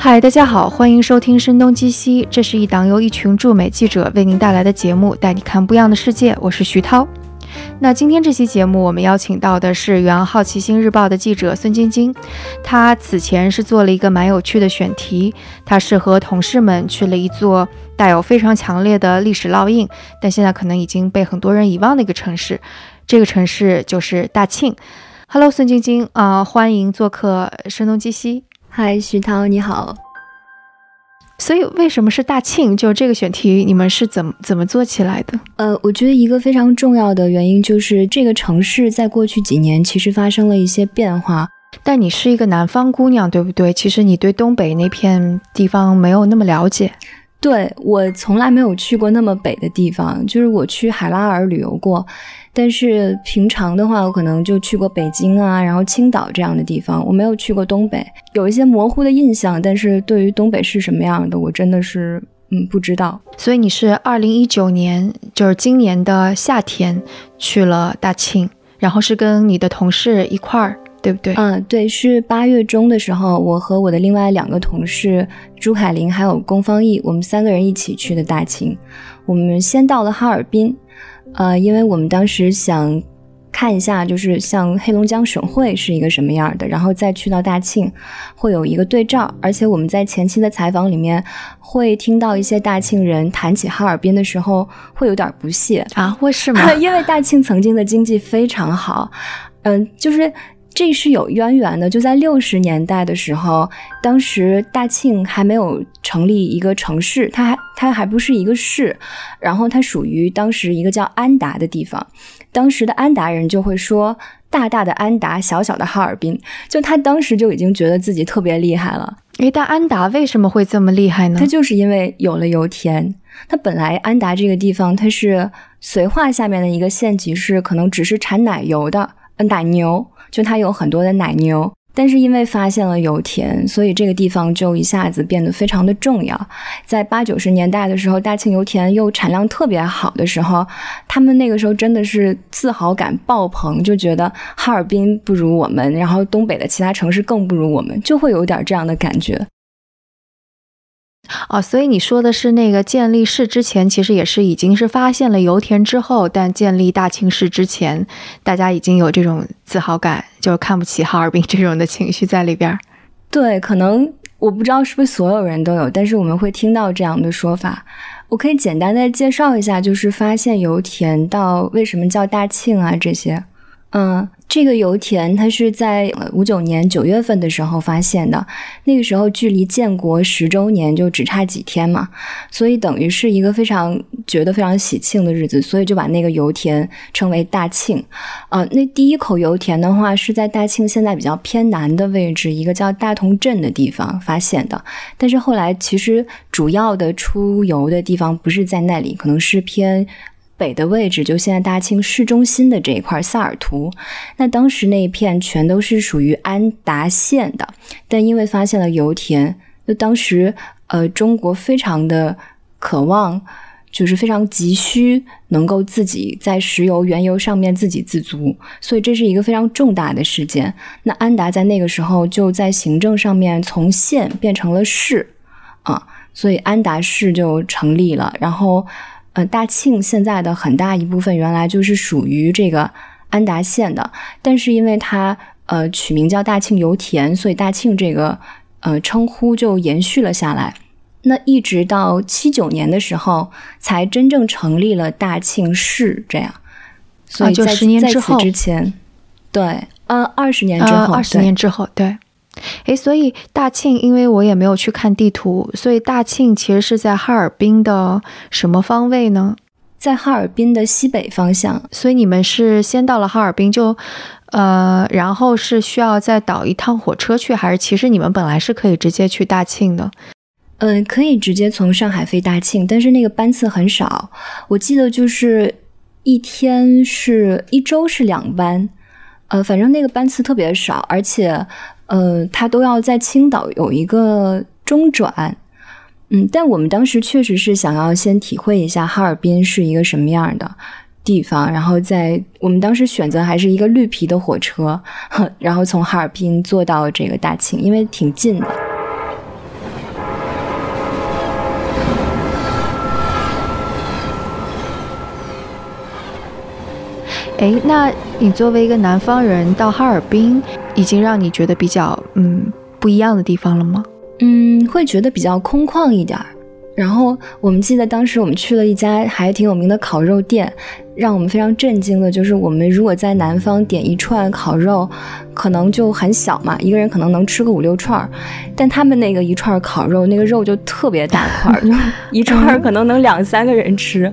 嗨，大家好，欢迎收听《声东击西》，这是一档由一群驻美记者为您带来的节目，带你看不一样的世界。我是徐涛。那今天这期节目，我们邀请到的是《原好奇心日报》的记者孙晶晶。她此前是做了一个蛮有趣的选题，她是和同事们去了一座带有非常强烈的历史烙印，但现在可能已经被很多人遗忘的一个城市。这个城市就是大庆。Hello，孙晶晶啊，欢迎做客《声东击西》。嗨，徐涛，你好。所以，为什么是大庆？就这个选题，你们是怎么怎么做起来的？呃，我觉得一个非常重要的原因就是这个城市在过去几年其实发生了一些变化。但你是一个南方姑娘，对不对？其实你对东北那片地方没有那么了解。对我从来没有去过那么北的地方，就是我去海拉尔旅游过。但是平常的话，我可能就去过北京啊，然后青岛这样的地方，我没有去过东北，有一些模糊的印象。但是对于东北是什么样的，我真的是嗯不知道。所以你是二零一九年，就是今年的夏天去了大庆，然后是跟你的同事一块儿，对不对？嗯，对，是八月中的时候，我和我的另外两个同事朱凯林还有龚方毅，我们三个人一起去的大庆。我们先到了哈尔滨。呃，因为我们当时想看一下，就是像黑龙江省会是一个什么样的，然后再去到大庆，会有一个对照。而且我们在前期的采访里面会听到一些大庆人谈起哈尔滨的时候会有点不屑啊，为什么？因为大庆曾经的经济非常好，嗯，就是。这是有渊源的，就在六十年代的时候，当时大庆还没有成立一个城市，它还它还不是一个市，然后它属于当时一个叫安达的地方，当时的安达人就会说大大的安达，小小的哈尔滨，就他当时就已经觉得自己特别厉害了。诶，但安达为什么会这么厉害呢？它就是因为有了油田。它本来安达这个地方，它是绥化下面的一个县级市，可能只是产奶油的，奶牛。就它有很多的奶牛，但是因为发现了油田，所以这个地方就一下子变得非常的重要。在八九十年代的时候，大庆油田又产量特别好的时候，他们那个时候真的是自豪感爆棚，就觉得哈尔滨不如我们，然后东北的其他城市更不如我们，就会有点这样的感觉。哦，所以你说的是那个建立市之前，其实也是已经是发现了油田之后，但建立大庆市之前，大家已经有这种自豪感，就是看不起哈尔滨这种的情绪在里边。对，可能我不知道是不是所有人都有，但是我们会听到这样的说法。我可以简单的介绍一下，就是发现油田到为什么叫大庆啊这些，嗯。这个油田它是在五九年九月份的时候发现的，那个时候距离建国十周年就只差几天嘛，所以等于是一个非常觉得非常喜庆的日子，所以就把那个油田称为大庆。呃，那第一口油田的话是在大庆现在比较偏南的位置，一个叫大同镇的地方发现的，但是后来其实主要的出油的地方不是在那里，可能是偏。北的位置就现在大庆市中心的这一块萨尔图，那当时那一片全都是属于安达县的，但因为发现了油田，那当时呃中国非常的渴望，就是非常急需能够自己在石油原油上面自给自足，所以这是一个非常重大的事件。那安达在那个时候就在行政上面从县变成了市啊，所以安达市就成立了，然后。呃，大庆现在的很大一部分原来就是属于这个安达县的，但是因为它呃取名叫大庆油田，所以大庆这个呃称呼就延续了下来。那一直到七九年的时候，才真正成立了大庆市，这样。所以就十年之后之前，对，呃，二十年之后，二十年之后，对。诶，所以大庆，因为我也没有去看地图，所以大庆其实是在哈尔滨的什么方位呢？在哈尔滨的西北方向。所以你们是先到了哈尔滨，就呃，然后是需要再倒一趟火车去，还是其实你们本来是可以直接去大庆的？嗯，可以直接从上海飞大庆，但是那个班次很少，我记得就是一天是一周是两班，呃，反正那个班次特别少，而且。呃，他都要在青岛有一个中转，嗯，但我们当时确实是想要先体会一下哈尔滨是一个什么样的地方，然后在我们当时选择还是一个绿皮的火车，然后从哈尔滨坐到这个大庆，因为挺近的。哎，那你作为一个南方人到哈尔滨，已经让你觉得比较嗯不一样的地方了吗？嗯，会觉得比较空旷一点儿。然后我们记得当时我们去了一家还挺有名的烤肉店，让我们非常震惊的就是，我们如果在南方点一串烤肉，可能就很小嘛，一个人可能能吃个五六串儿，但他们那个一串烤肉，那个肉就特别大块，就一串可能能两三个人吃。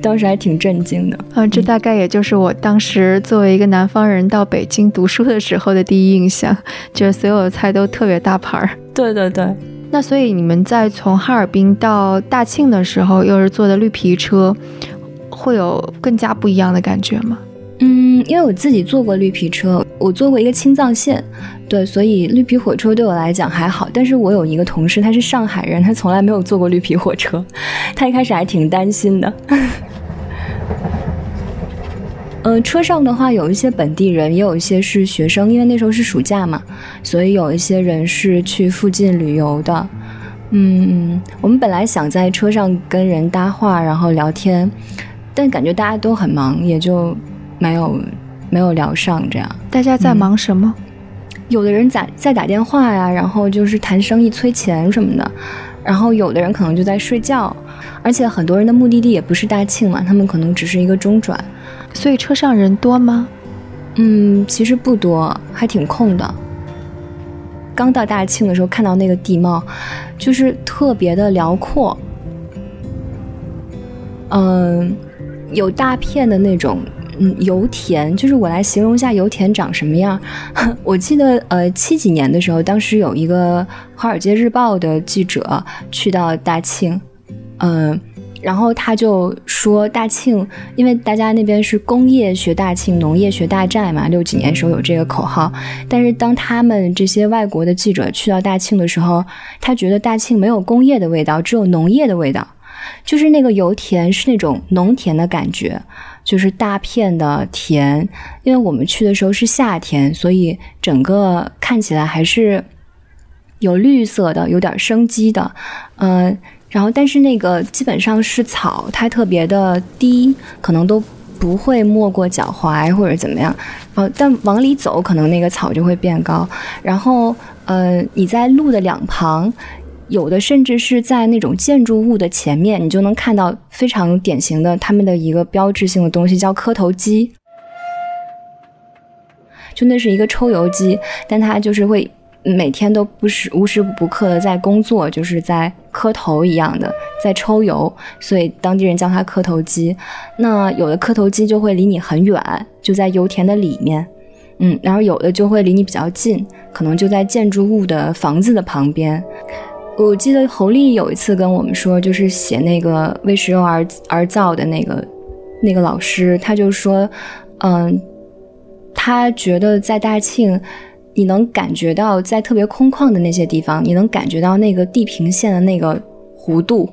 当时还挺震惊的啊！这大概也就是我当时作为一个南方人到北京读书的时候的第一印象，就是所有的菜都特别大盘儿。对对对。那所以你们在从哈尔滨到大庆的时候，又是坐的绿皮车，会有更加不一样的感觉吗？嗯，因为我自己坐过绿皮车，我坐过一个青藏线，对，所以绿皮火车对我来讲还好。但是我有一个同事，他是上海人，他从来没有坐过绿皮火车，他一开始还挺担心的。呃，车上的话有一些本地人，也有一些是学生，因为那时候是暑假嘛，所以有一些人是去附近旅游的。嗯，我们本来想在车上跟人搭话，然后聊天，但感觉大家都很忙，也就没有没有聊上。这样，大家在忙什么？有的人在在打电话呀，然后就是谈生意、催钱什么的，然后有的人可能就在睡觉，而且很多人的目的地也不是大庆嘛，他们可能只是一个中转。所以车上人多吗？嗯，其实不多，还挺空的。刚到大庆的时候，看到那个地貌，就是特别的辽阔。嗯，有大片的那种嗯油田，就是我来形容一下油田长什么样。我记得呃七几年的时候，当时有一个《华尔街日报》的记者去到大庆，嗯。然后他就说大庆，因为大家那边是工业学大庆，农业学大寨嘛，六几年时候有这个口号。但是当他们这些外国的记者去到大庆的时候，他觉得大庆没有工业的味道，只有农业的味道，就是那个油田是那种农田的感觉，就是大片的田。因为我们去的时候是夏天，所以整个看起来还是有绿色的，有点生机的，嗯。然后，但是那个基本上是草，它特别的低，可能都不会没过脚踝或者怎么样。呃，但往里走，可能那个草就会变高。然后，呃，你在路的两旁，有的甚至是在那种建筑物的前面，你就能看到非常典型的他们的一个标志性的东西，叫磕头机。就那是一个抽油机，但它就是会。每天都不时无时不刻的在工作，就是在磕头一样的，在抽油，所以当地人叫它磕头机。那有的磕头机就会离你很远，就在油田的里面，嗯，然后有的就会离你比较近，可能就在建筑物的房子的旁边。我记得侯丽有一次跟我们说，就是写那个为石油而而造的那个那个老师，他就说，嗯，他觉得在大庆。你能感觉到在特别空旷的那些地方，你能感觉到那个地平线的那个弧度。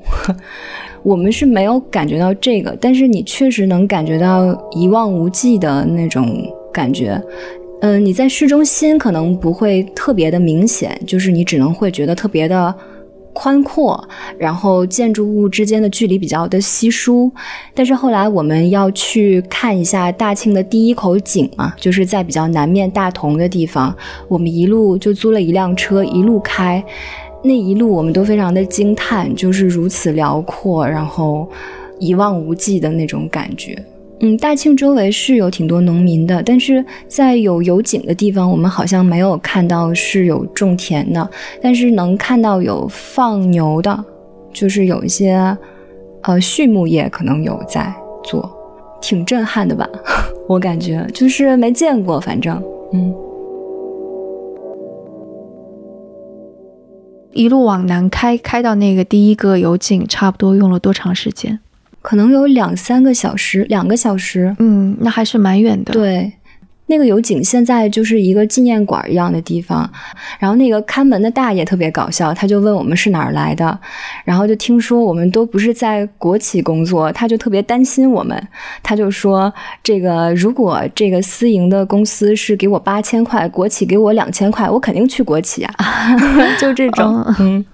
我们是没有感觉到这个，但是你确实能感觉到一望无际的那种感觉。嗯，你在市中心可能不会特别的明显，就是你只能会觉得特别的。宽阔，然后建筑物之间的距离比较的稀疏，但是后来我们要去看一下大庆的第一口井嘛，就是在比较南面大同的地方，我们一路就租了一辆车，一路开，那一路我们都非常的惊叹，就是如此辽阔，然后一望无际的那种感觉。嗯，大庆周围是有挺多农民的，但是在有油井的地方，我们好像没有看到是有种田的，但是能看到有放牛的，就是有一些呃畜牧业可能有在做，挺震撼的吧？我感觉就是没见过，反正嗯，一路往南开，开到那个第一个油井，差不多用了多长时间？可能有两三个小时，两个小时，嗯，那还是蛮远的。对，那个油井现在就是一个纪念馆一样的地方。然后那个看门的大爷特别搞笑，他就问我们是哪儿来的，然后就听说我们都不是在国企工作，他就特别担心我们，他就说这个如果这个私营的公司是给我八千块，国企给我两千块，我肯定去国企啊，就这种，嗯。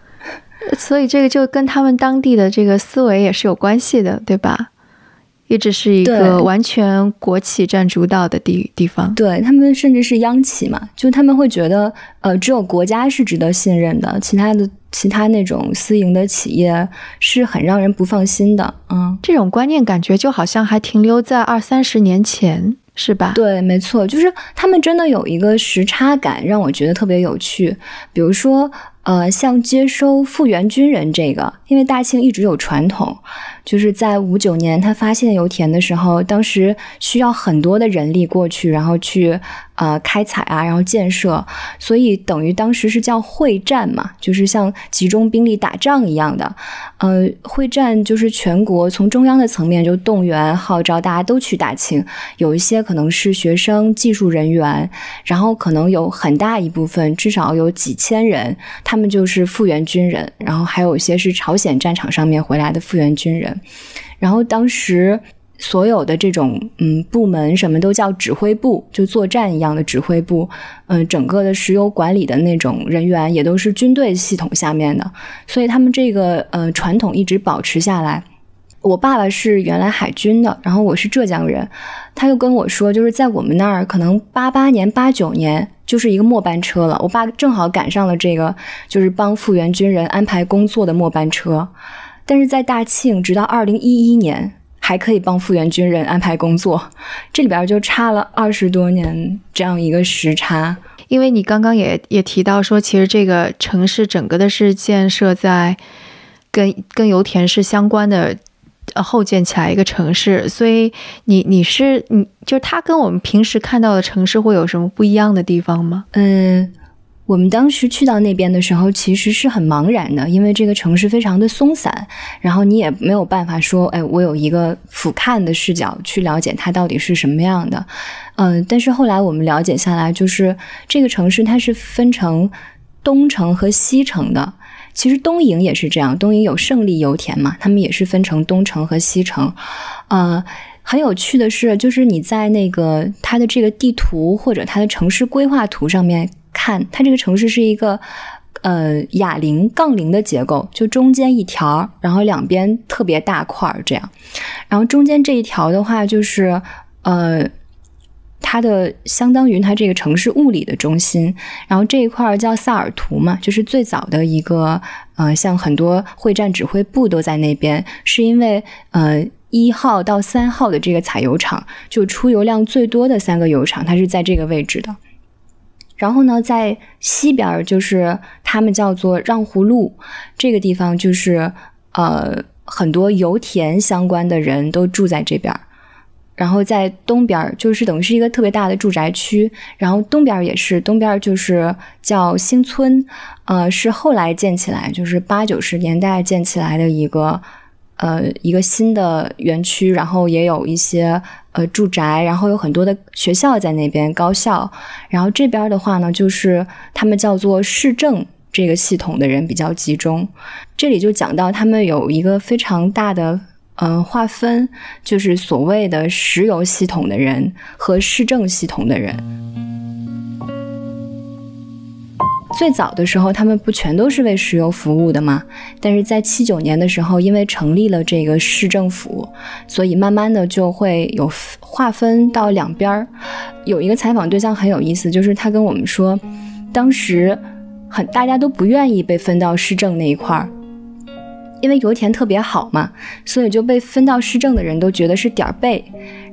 所以这个就跟他们当地的这个思维也是有关系的，对吧？一直是一个完全国企占主导的地地方。对他们甚至是央企嘛，就他们会觉得，呃，只有国家是值得信任的，其他的其他那种私营的企业是很让人不放心的。嗯，这种观念感觉就好像还停留在二三十年前。是吧？对，没错，就是他们真的有一个时差感，让我觉得特别有趣。比如说，呃，像接收复员军人这个，因为大庆一直有传统，就是在五九年他发现油田的时候，当时需要很多的人力过去，然后去。呃，开采啊，然后建设，所以等于当时是叫会战嘛，就是像集中兵力打仗一样的。呃，会战就是全国从中央的层面就动员号召大家都去大庆，有一些可能是学生、技术人员，然后可能有很大一部分，至少有几千人，他们就是复员军人，然后还有一些是朝鲜战场上面回来的复员军人，然后当时。所有的这种嗯部门什么都叫指挥部，就作战一样的指挥部。嗯，整个的石油管理的那种人员也都是军队系统下面的，所以他们这个呃传统一直保持下来。我爸爸是原来海军的，然后我是浙江人，他就跟我说，就是在我们那儿，可能八八年、八九年就是一个末班车了。我爸正好赶上了这个，就是帮复员军人安排工作的末班车。但是在大庆，直到二零一一年。还可以帮复员军人安排工作，这里边就差了二十多年这样一个时差。因为你刚刚也也提到说，其实这个城市整个的是建设在跟跟油田是相关的后建起来一个城市，所以你你是你就是它跟我们平时看到的城市会有什么不一样的地方吗？嗯。我们当时去到那边的时候，其实是很茫然的，因为这个城市非常的松散，然后你也没有办法说，哎，我有一个俯瞰的视角去了解它到底是什么样的。嗯，但是后来我们了解下来，就是这个城市它是分成东城和西城的。其实东营也是这样，东营有胜利油田嘛，他们也是分成东城和西城。呃，很有趣的是，就是你在那个它的这个地图或者它的城市规划图上面。看它这个城市是一个，呃，哑铃杠铃的结构，就中间一条，然后两边特别大块儿这样，然后中间这一条的话，就是呃，它的相当于它这个城市物理的中心，然后这一块儿叫萨尔图嘛，就是最早的一个，呃，像很多会战指挥部都在那边，是因为呃一号到三号的这个采油厂，就出油量最多的三个油厂，它是在这个位置的。然后呢，在西边就是他们叫做让湖路这个地方，就是呃很多油田相关的人都住在这边。然后在东边就是等于是一个特别大的住宅区，然后东边也是东边就是叫新村，呃是后来建起来，就是八九十年代建起来的一个。呃，一个新的园区，然后也有一些呃住宅，然后有很多的学校在那边，高校。然后这边的话呢，就是他们叫做市政这个系统的人比较集中。这里就讲到他们有一个非常大的呃划分，就是所谓的石油系统的人和市政系统的人。最早的时候，他们不全都是为石油服务的吗？但是在七九年的时候，因为成立了这个市政府，所以慢慢的就会有划分到两边儿。有一个采访对象很有意思，就是他跟我们说，当时很大家都不愿意被分到市政那一块儿。因为油田特别好嘛，所以就被分到市政的人都觉得是点儿背，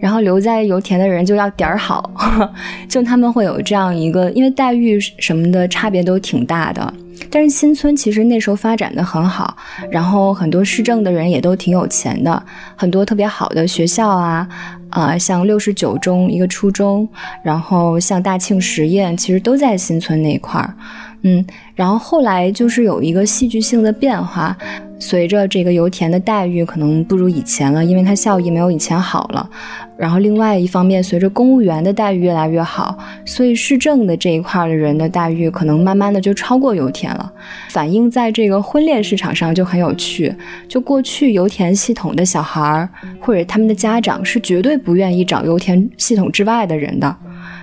然后留在油田的人就要点儿好，就他们会有这样一个，因为待遇什么的差别都挺大的。但是新村其实那时候发展的很好，然后很多市政的人也都挺有钱的，很多特别好的学校啊，啊，像六十九中一个初中，然后像大庆实验，其实都在新村那块儿。嗯，然后后来就是有一个戏剧性的变化，随着这个油田的待遇可能不如以前了，因为它效益没有以前好了。然后另外一方面，随着公务员的待遇越来越好，所以市政的这一块的人的待遇可能慢慢的就超过油田了。反映在这个婚恋市场上就很有趣，就过去油田系统的小孩儿或者他们的家长是绝对不愿意找油田系统之外的人的。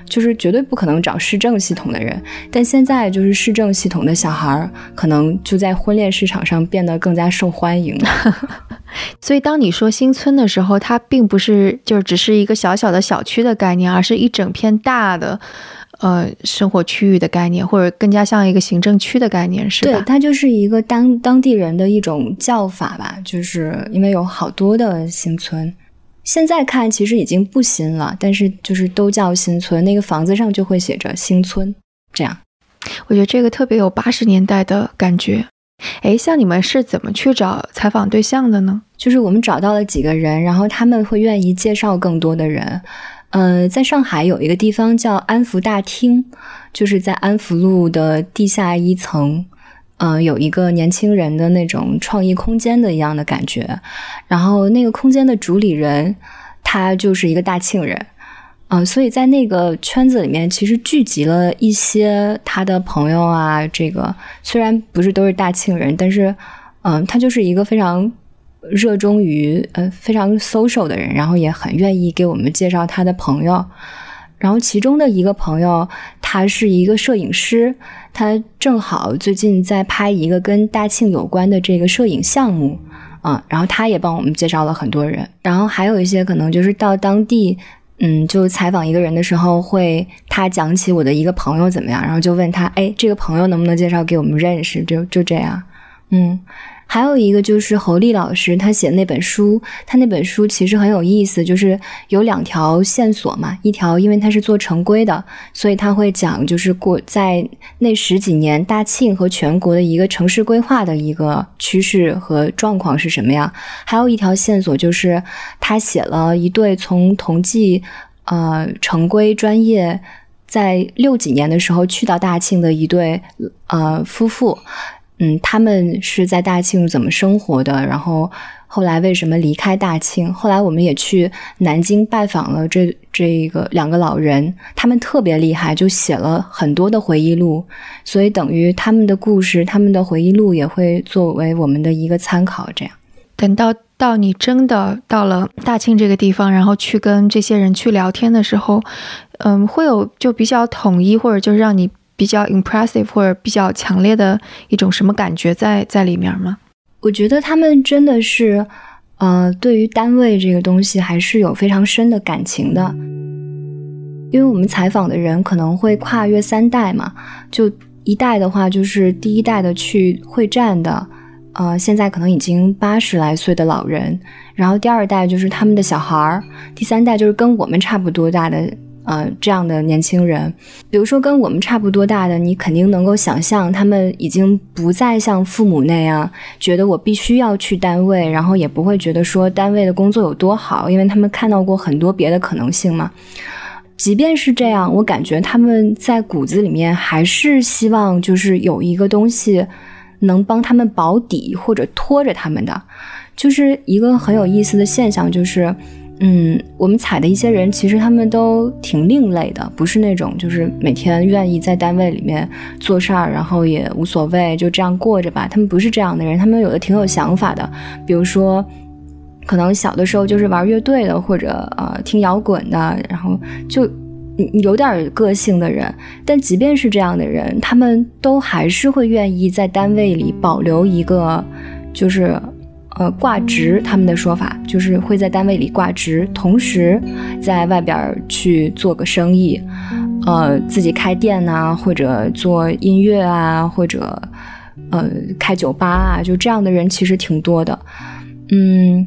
就是绝对不可能找市政系统的人。但现在就是市政系统的小孩儿，可能就在婚恋市场上变得更加受欢迎。所以，当你说新村的时候，它并不是就只是一个小小的小区的概念，而是一整片大的。呃，生活区域的概念，或者更加像一个行政区的概念，是吧？对，它就是一个当当地人的一种叫法吧。就是因为有好多的新村，现在看其实已经不新了，但是就是都叫新村，那个房子上就会写着新村。这样，我觉得这个特别有八十年代的感觉。哎，像你们是怎么去找采访对象的呢？就是我们找到了几个人，然后他们会愿意介绍更多的人。呃，在上海有一个地方叫安福大厅，就是在安福路的地下一层，呃，有一个年轻人的那种创意空间的一样的感觉。然后那个空间的主理人，他就是一个大庆人，嗯，所以在那个圈子里面，其实聚集了一些他的朋友啊。这个虽然不是都是大庆人，但是，嗯，他就是一个非常。热衷于呃非常 social 的人，然后也很愿意给我们介绍他的朋友。然后其中的一个朋友，他是一个摄影师，他正好最近在拍一个跟大庆有关的这个摄影项目啊。然后他也帮我们介绍了很多人。然后还有一些可能就是到当地，嗯，就采访一个人的时候，会他讲起我的一个朋友怎么样，然后就问他，哎，这个朋友能不能介绍给我们认识？就就这样，嗯。还有一个就是侯丽老师，他写的那本书，他那本书其实很有意思，就是有两条线索嘛。一条因为他是做城规的，所以他会讲就是过在那十几年大庆和全国的一个城市规划的一个趋势和状况是什么样。还有一条线索就是他写了一对从同济呃城规专业在六几年的时候去到大庆的一对呃夫妇。嗯，他们是在大庆怎么生活的？然后后来为什么离开大庆？后来我们也去南京拜访了这这一个两个老人，他们特别厉害，就写了很多的回忆录，所以等于他们的故事、他们的回忆录也会作为我们的一个参考。这样，等到到你真的到了大庆这个地方，然后去跟这些人去聊天的时候，嗯，会有就比较统一，或者就是让你。比较 impressive 或者比较强烈的一种什么感觉在在里面吗？我觉得他们真的是，呃，对于单位这个东西还是有非常深的感情的。因为我们采访的人可能会跨越三代嘛，就一代的话就是第一代的去会战的，呃，现在可能已经八十来岁的老人，然后第二代就是他们的小孩儿，第三代就是跟我们差不多大的。呃，这样的年轻人，比如说跟我们差不多大的，你肯定能够想象，他们已经不再像父母那样觉得我必须要去单位，然后也不会觉得说单位的工作有多好，因为他们看到过很多别的可能性嘛。即便是这样，我感觉他们在骨子里面还是希望就是有一个东西能帮他们保底或者拖着他们的，就是一个很有意思的现象，就是。嗯，我们采的一些人，其实他们都挺另类的，不是那种就是每天愿意在单位里面做事儿，然后也无所谓，就这样过着吧。他们不是这样的人，他们有的挺有想法的。比如说，可能小的时候就是玩乐队的，或者呃听摇滚的，然后就有点个性的人。但即便是这样的人，他们都还是会愿意在单位里保留一个，就是。呃，挂职，他们的说法就是会在单位里挂职，同时在外边去做个生意，呃，自己开店呐，或者做音乐啊，或者呃开酒吧啊，就这样的人其实挺多的。嗯，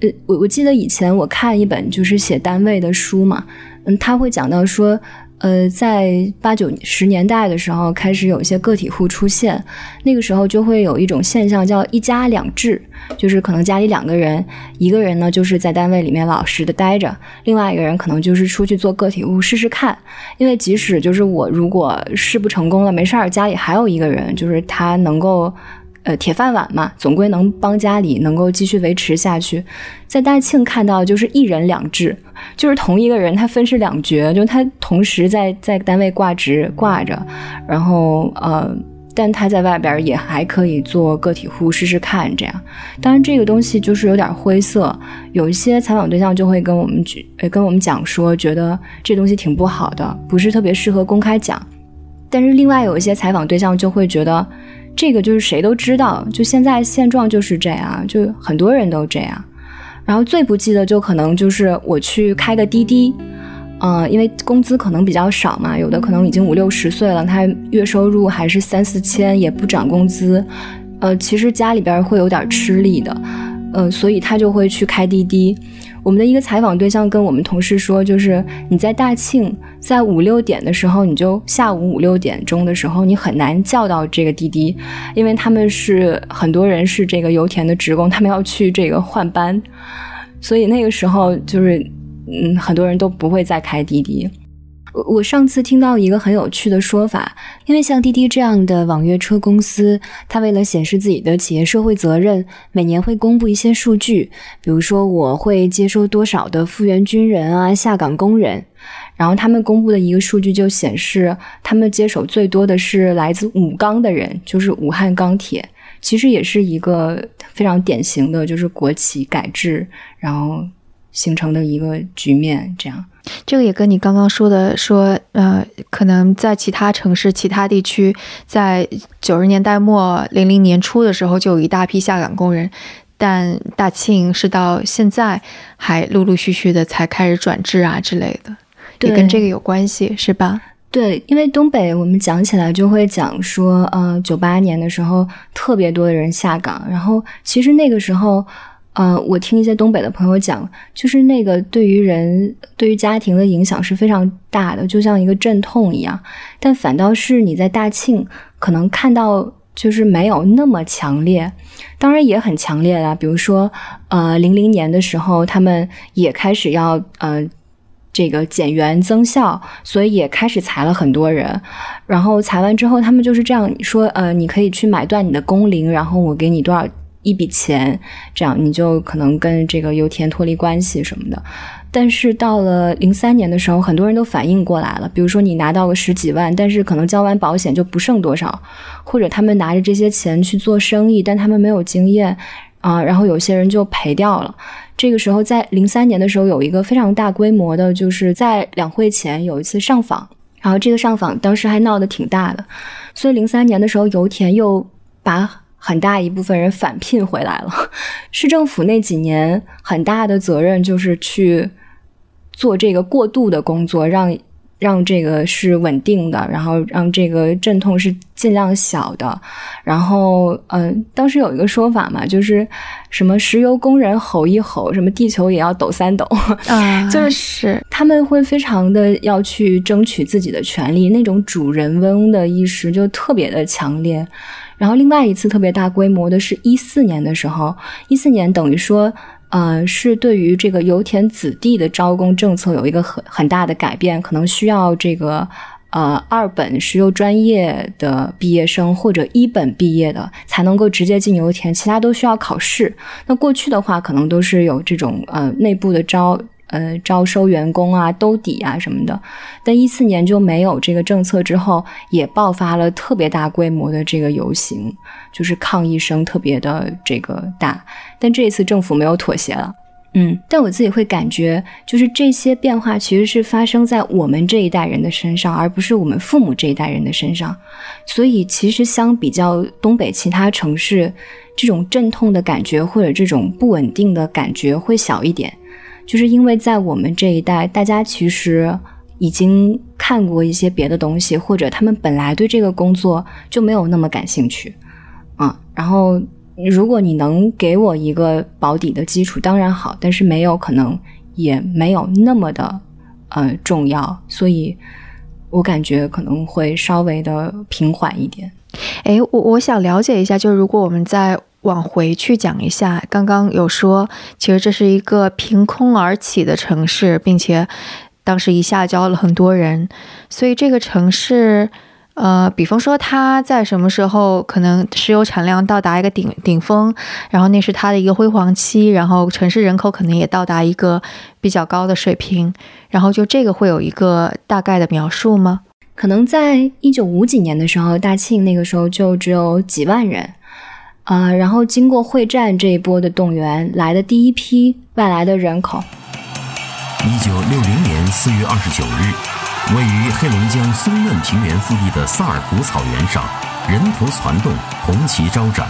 呃，我我记得以前我看一本就是写单位的书嘛，嗯，他会讲到说。呃，在八九十年代的时候，开始有一些个体户出现，那个时候就会有一种现象叫“一家两制”，就是可能家里两个人，一个人呢就是在单位里面老实的待着，另外一个人可能就是出去做个体户试试看，因为即使就是我如果试不成功了，没事儿，家里还有一个人，就是他能够。呃，铁饭碗嘛，总归能帮家里能够继续维持下去。在大庆看到就是一人两制，就是同一个人他分饰两角，就他同时在在单位挂职挂着，然后呃但他在外边也还可以做个体户试试看，这样。当然，这个东西就是有点灰色，有一些采访对象就会跟我们举，呃，跟我们讲说，觉得这东西挺不好的，不是特别适合公开讲。但是另外有一些采访对象就会觉得，这个就是谁都知道，就现在现状就是这样，就很多人都这样。然后最不济的就可能就是我去开个滴滴。嗯，因为工资可能比较少嘛，有的可能已经五六十岁了，他月收入还是三四千，也不涨工资，呃，其实家里边会有点吃力的，嗯，所以他就会去开滴滴。我们的一个采访对象跟我们同事说，就是你在大庆，在五六点的时候，你就下午五六点钟的时候，你很难叫到这个滴滴，因为他们是很多人是这个油田的职工，他们要去这个换班，所以那个时候就是。嗯，很多人都不会再开滴滴。我上次听到一个很有趣的说法，因为像滴滴这样的网约车公司，它为了显示自己的企业社会责任，每年会公布一些数据，比如说我会接收多少的复员军人啊、下岗工人，然后他们公布的一个数据就显示，他们接手最多的是来自武钢的人，就是武汉钢铁，其实也是一个非常典型的就是国企改制，然后。形成的一个局面，这样，这个也跟你刚刚说的说，呃，可能在其他城市、其他地区，在九十年代末、零零年初的时候，就有一大批下岗工人，但大庆是到现在还陆陆续续的才开始转制啊之类的，也跟这个有关系，是吧？对，因为东北我们讲起来就会讲说，呃，九八年的时候特别多的人下岗，然后其实那个时候。呃，我听一些东北的朋友讲，就是那个对于人、对于家庭的影响是非常大的，就像一个阵痛一样。但反倒是你在大庆可能看到，就是没有那么强烈，当然也很强烈啦。比如说，呃，零零年的时候，他们也开始要呃这个减员增效，所以也开始裁了很多人。然后裁完之后，他们就是这样说：呃，你可以去买断你的工龄，然后我给你多少。一笔钱，这样你就可能跟这个油田脱离关系什么的。但是到了零三年的时候，很多人都反应过来了。比如说你拿到个十几万，但是可能交完保险就不剩多少，或者他们拿着这些钱去做生意，但他们没有经验啊，然后有些人就赔掉了。这个时候在零三年的时候，有一个非常大规模的，就是在两会前有一次上访，然后这个上访当时还闹得挺大的，所以零三年的时候，油田又把。很大一部分人返聘回来了，市政府那几年很大的责任就是去做这个过渡的工作，让让这个是稳定的，然后让这个阵痛是尽量小的。然后，嗯，当时有一个说法嘛，就是什么石油工人吼一吼，什么地球也要抖三抖啊，就是他们会非常的要去争取自己的权利，那种主人翁的意识就特别的强烈。然后另外一次特别大规模的是一四年的时候，一四年等于说，呃，是对于这个油田子弟的招工政策有一个很很大的改变，可能需要这个呃二本石油专业的毕业生或者一本毕业的才能够直接进油田，其他都需要考试。那过去的话，可能都是有这种呃内部的招。呃，招收员工啊，兜底啊什么的，但一四年就没有这个政策之后，也爆发了特别大规模的这个游行，就是抗议声特别的这个大。但这一次政府没有妥协了，嗯，但我自己会感觉，就是这些变化其实是发生在我们这一代人的身上，而不是我们父母这一代人的身上。所以其实相比较东北其他城市，这种阵痛的感觉或者这种不稳定的感觉会小一点。就是因为在我们这一代，大家其实已经看过一些别的东西，或者他们本来对这个工作就没有那么感兴趣，啊，然后如果你能给我一个保底的基础，当然好，但是没有可能也没有那么的呃重要，所以我感觉可能会稍微的平缓一点。哎，我我想了解一下，就是如果我们在。往回去讲一下，刚刚有说，其实这是一个凭空而起的城市，并且当时一下交了很多人，所以这个城市，呃，比方说它在什么时候可能石油产量到达一个顶顶峰，然后那是它的一个辉煌期，然后城市人口可能也到达一个比较高的水平，然后就这个会有一个大概的描述吗？可能在一九五几年的时候，大庆那个时候就只有几万人，啊，然后经过会战这一波的动员，来的第一批外来的人口。一九六零年四月二十九日，位于黑龙江松嫩平原腹地的萨尔图草原上，人头攒动，红旗招展。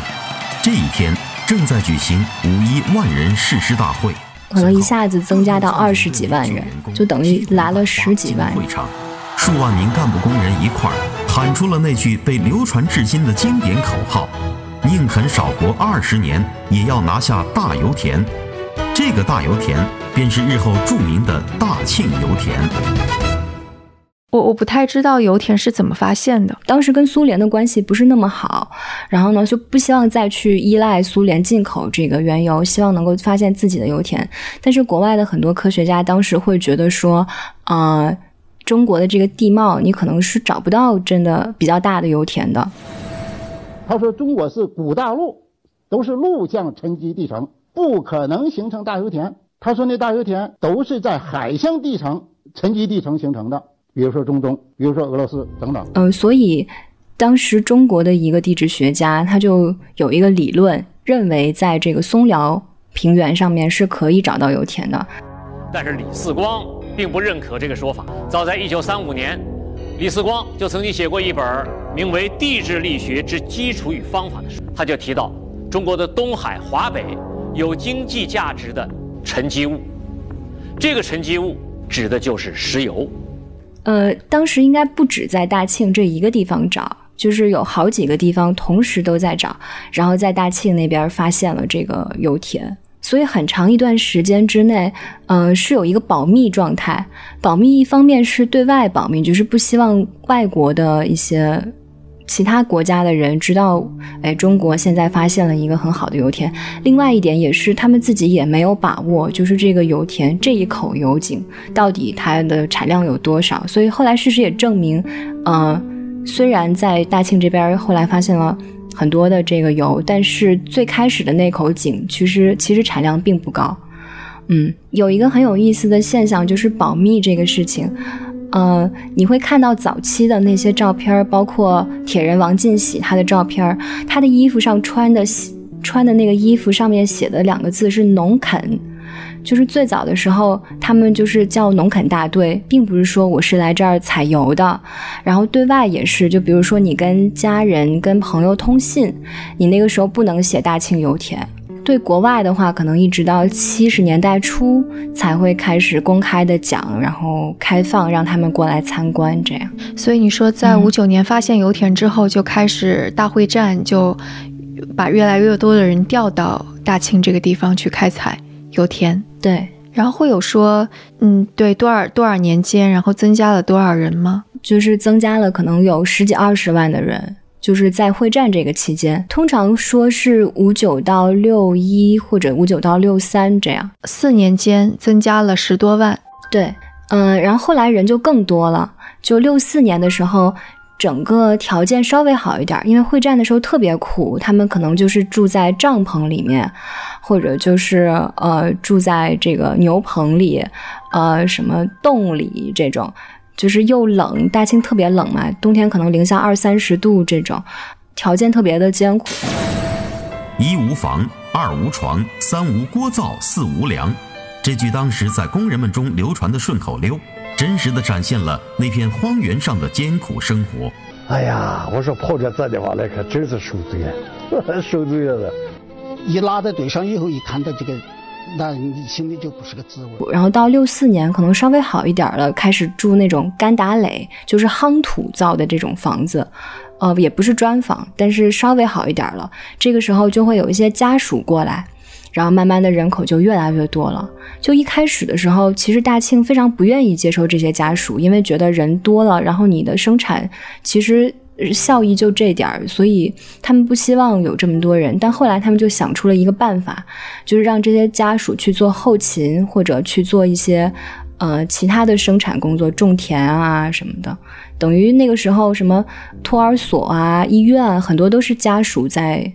这一天正在举行五一万人誓师大会，可能一下子增加到二十几万人，就等于来了十几万人。数万名干部工人一块儿喊出了那句被流传至今的经典口号：“宁肯少活二十年，也要拿下大油田。”这个大油田便是日后著名的大庆油田。我我不太知道油田是怎么发现的。当时跟苏联的关系不是那么好，然后呢就不希望再去依赖苏联进口这个原油，希望能够发现自己的油田。但是国外的很多科学家当时会觉得说，啊。中国的这个地貌，你可能是找不到真的比较大的油田的。他说：“中国是古大陆，都是陆相沉积地层，不可能形成大油田。”他说：“那大油田都是在海相地层、沉积地层形成的，比如说中东，比如说俄罗斯等等。”嗯，所以当时中国的一个地质学家他就有一个理论，认为在这个松辽平原上面是可以找到油田的。但是李四光。并不认可这个说法。早在一九三五年，李四光就曾经写过一本名为《地质力学之基础与方法》的书，他就提到中国的东海、华北有经济价值的沉积物，这个沉积物指的就是石油。呃，当时应该不止在大庆这一个地方找，就是有好几个地方同时都在找，然后在大庆那边发现了这个油田。所以很长一段时间之内，嗯，是有一个保密状态。保密一方面是对外保密，就是不希望外国的一些其他国家的人知道，哎，中国现在发现了一个很好的油田。另外一点也是他们自己也没有把握，就是这个油田这一口油井到底它的产量有多少。所以后来事实也证明，呃，虽然在大庆这边后来发现了。很多的这个油，但是最开始的那口井其实其实产量并不高。嗯，有一个很有意思的现象就是保密这个事情。呃，你会看到早期的那些照片，包括铁人王进喜他的照片，他的衣服上穿的穿的那个衣服上面写的两个字是农垦。就是最早的时候，他们就是叫农垦大队，并不是说我是来这儿采油的。然后对外也是，就比如说你跟家人、跟朋友通信，你那个时候不能写大庆油田。对国外的话，可能一直到七十年代初才会开始公开的讲，然后开放让他们过来参观这样。所以你说，在五九年发现油田之后，就开始大会战，就把越来越多的人调到大庆这个地方去开采油田。对，然后会有说，嗯，对，多少多少年间，然后增加了多少人吗？就是增加了，可能有十几二十万的人，就是在会战这个期间，通常说是五九到六一或者五九到六三这样，四年间增加了十多万。对，嗯，然后后来人就更多了，就六四年的时候。整个条件稍微好一点，因为会战的时候特别苦，他们可能就是住在帐篷里面，或者就是呃住在这个牛棚里，呃什么洞里这种，就是又冷，大庆特别冷嘛，冬天可能零下二三十度这种，条件特别的艰苦。一无房，二无床，三无锅灶，四无粮，这句当时在工人们中流传的顺口溜。真实的展现了那片荒原上的艰苦生活。哎呀，我说跑这字的话，那可真是受罪了，受罪了。一拉在队上以后，一看到这个，那你心里就不是个滋味。然后到六四年，可能稍微好一点了，开始住那种干打垒，就是夯土造的这种房子，呃，也不是砖房，但是稍微好一点了。这个时候就会有一些家属过来。然后慢慢的人口就越来越多了。就一开始的时候，其实大庆非常不愿意接受这些家属，因为觉得人多了，然后你的生产其实效益就这点儿，所以他们不希望有这么多人。但后来他们就想出了一个办法，就是让这些家属去做后勤，或者去做一些呃其他的生产工作，种田啊什么的。等于那个时候，什么托儿所啊、医院很多都是家属在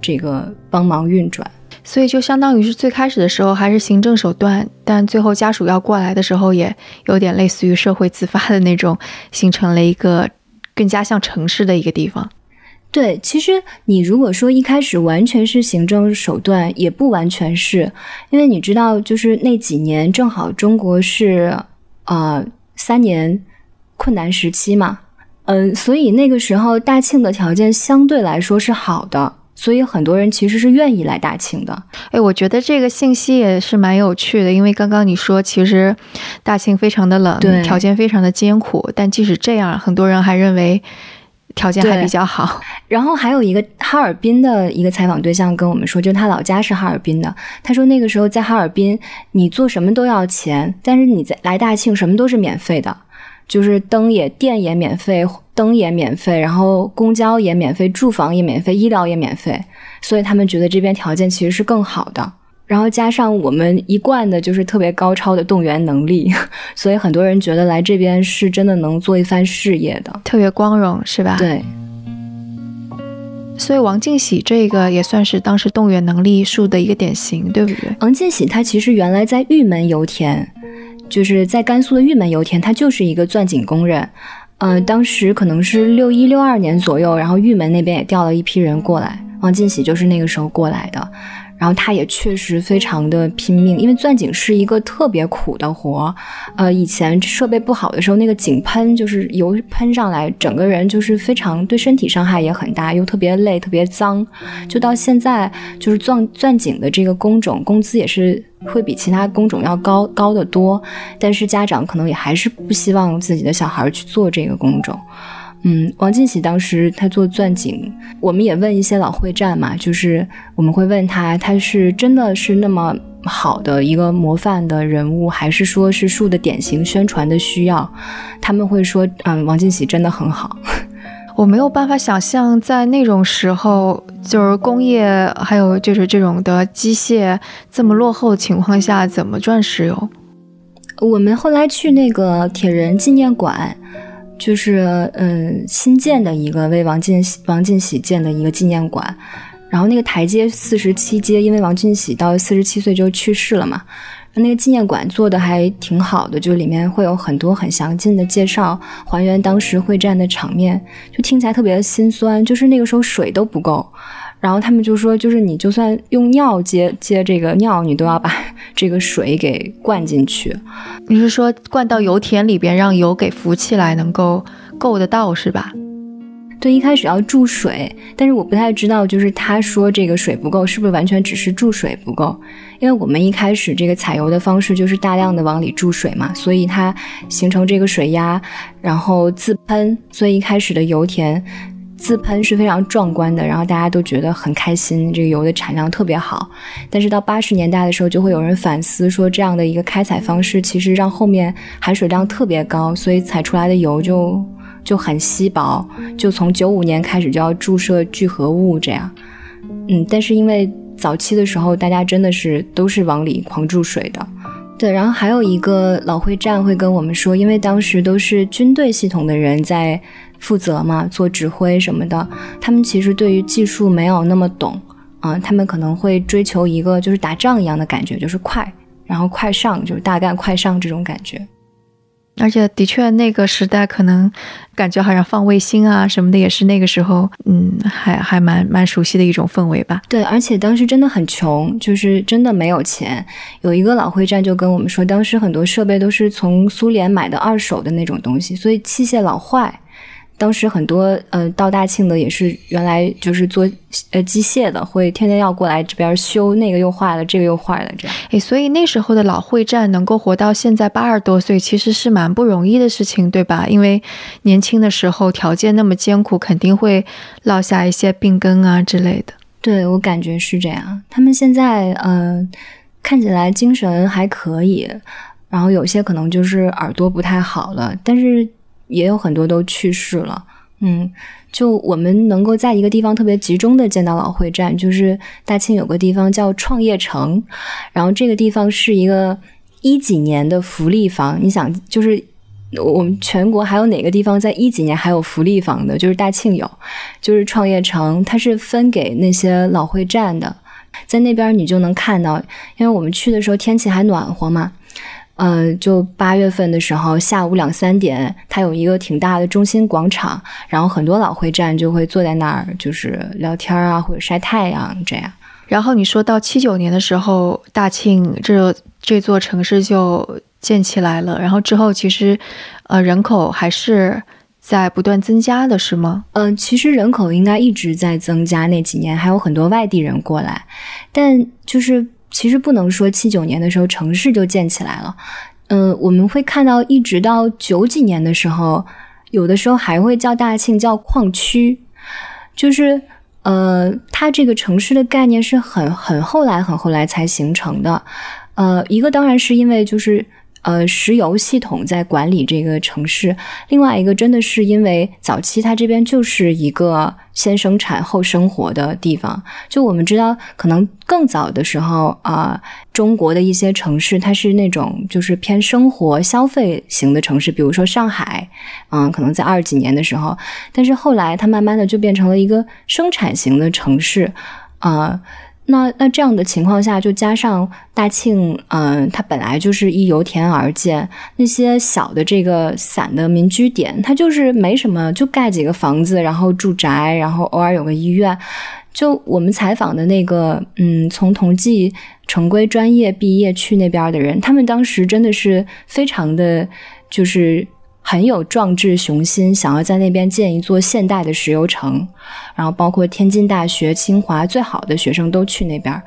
这个帮忙运转。所以就相当于是最开始的时候还是行政手段，但最后家属要过来的时候，也有点类似于社会自发的那种，形成了一个更加像城市的一个地方。对，其实你如果说一开始完全是行政手段，也不完全是，因为你知道，就是那几年正好中国是呃三年困难时期嘛，嗯，所以那个时候大庆的条件相对来说是好的，所以很多人其实是愿意来大庆的。哎，我觉得这个信息也是蛮有趣的，因为刚刚你说其实大庆非常的冷，对条件非常的艰苦，但即使这样，很多人还认为条件还比较好。然后还有一个哈尔滨的一个采访对象跟我们说，就是他老家是哈尔滨的。他说那个时候在哈尔滨，你做什么都要钱，但是你在来大庆什么都是免费的，就是灯也电也免费，灯也免费，然后公交也免费，住房也免费，医疗也免费。所以他们觉得这边条件其实是更好的。然后加上我们一贯的就是特别高超的动员能力，所以很多人觉得来这边是真的能做一番事业的。特别光荣，是吧？。对。所以王进喜这个也算是当时动员能力树的一个典型，对不对？王进喜他其实原来在玉门油田，就是在甘肃的玉门油田，他就是一个钻井工人。呃，当时可能是六一六二年左右，然后玉门那边也调了一批人过来，王进喜就是那个时候过来的。然后他也确实非常的拼命，因为钻井是一个特别苦的活。呃，以前设备不好的时候，那个井喷就是油喷上来，整个人就是非常对身体伤害也很大，又特别累、特别脏。就到现在，就是钻钻井的这个工种，工资也是会比其他工种要高高得多。但是家长可能也还是不希望自己的小孩去做这个工种。嗯，王进喜当时他做钻井，我们也问一些老会战嘛，就是我们会问他，他是真的是那么好的一个模范的人物，还是说是树的典型宣传的需要？他们会说，嗯，王进喜真的很好。我没有办法想象，在那种时候，就是工业还有就是这种的机械这么落后的情况下，怎么赚石油？我们后来去那个铁人纪念馆。就是嗯，新建的一个为王进王进喜建的一个纪念馆，然后那个台阶四十七阶，因为王进喜到四十七岁就去世了嘛，那个纪念馆做的还挺好的，就里面会有很多很详尽的介绍，还原当时会战的场面，就听起来特别的心酸，就是那个时候水都不够。然后他们就说，就是你就算用尿接接这个尿，你都要把这个水给灌进去。你是说灌到油田里边，让油给浮起来，能够够得到是吧？对，一开始要注水，但是我不太知道，就是他说这个水不够，是不是完全只是注水不够？因为我们一开始这个采油的方式就是大量的往里注水嘛，所以它形成这个水压，然后自喷，所以一开始的油田。自喷是非常壮观的，然后大家都觉得很开心，这个油的产量特别好。但是到八十年代的时候，就会有人反思说，这样的一个开采方式其实让后面含水量特别高，所以采出来的油就就很稀薄。就从九五年开始就要注射聚合物，这样。嗯，但是因为早期的时候大家真的是都是往里狂注水的。对，然后还有一个老会战会跟我们说，因为当时都是军队系统的人在。负责嘛，做指挥什么的，他们其实对于技术没有那么懂啊，他们可能会追求一个就是打仗一样的感觉，就是快，然后快上，就是大干快上这种感觉。而且的确，那个时代可能感觉好像放卫星啊什么的，也是那个时候，嗯，还还蛮蛮熟悉的一种氛围吧。对，而且当时真的很穷，就是真的没有钱。有一个老会战就跟我们说，当时很多设备都是从苏联买的二手的那种东西，所以器械老坏。当时很多呃到大庆的也是原来就是做呃机械的，会天天要过来这边修，那个又坏了，这个又坏了，这样。哎，所以那时候的老会战能够活到现在八十多岁，其实是蛮不容易的事情，对吧？因为年轻的时候条件那么艰苦，肯定会落下一些病根啊之类的。对我感觉是这样。他们现在嗯看起来精神还可以，然后有些可能就是耳朵不太好了，但是。也有很多都去世了，嗯，就我们能够在一个地方特别集中的见到老会战，就是大庆有个地方叫创业城，然后这个地方是一个一几年的福利房，你想，就是我们全国还有哪个地方在一几年还有福利房的？就是大庆有，就是创业城，它是分给那些老会战的。在那边你就能看到，因为我们去的时候天气还暖和嘛。嗯，就八月份的时候，下午两三点，它有一个挺大的中心广场，然后很多老会站就会坐在那儿，就是聊天啊，或者晒太阳这样。然后你说到七九年的时候，大庆这这座城市就建起来了，然后之后其实，呃，人口还是在不断增加的，是吗？嗯，其实人口应该一直在增加，那几年还有很多外地人过来，但就是。其实不能说七九年的时候城市就建起来了，嗯，我们会看到一直到九几年的时候，有的时候还会叫大庆叫矿区，就是呃，它这个城市的概念是很很后来很后来才形成的，呃，一个当然是因为就是。呃，石油系统在管理这个城市。另外一个，真的是因为早期它这边就是一个先生产后生活的地方。就我们知道，可能更早的时候啊，中国的一些城市它是那种就是偏生活消费型的城市，比如说上海，嗯，可能在二几年的时候，但是后来它慢慢的就变成了一个生产型的城市，啊。那那这样的情况下，就加上大庆，嗯，它本来就是依油田而建，那些小的这个散的民居点，它就是没什么，就盖几个房子，然后住宅，然后偶尔有个医院。就我们采访的那个，嗯，从同济成规专业毕业去那边的人，他们当时真的是非常的，就是。很有壮志雄心，想要在那边建一座现代的石油城，然后包括天津大学、清华最好的学生都去那边。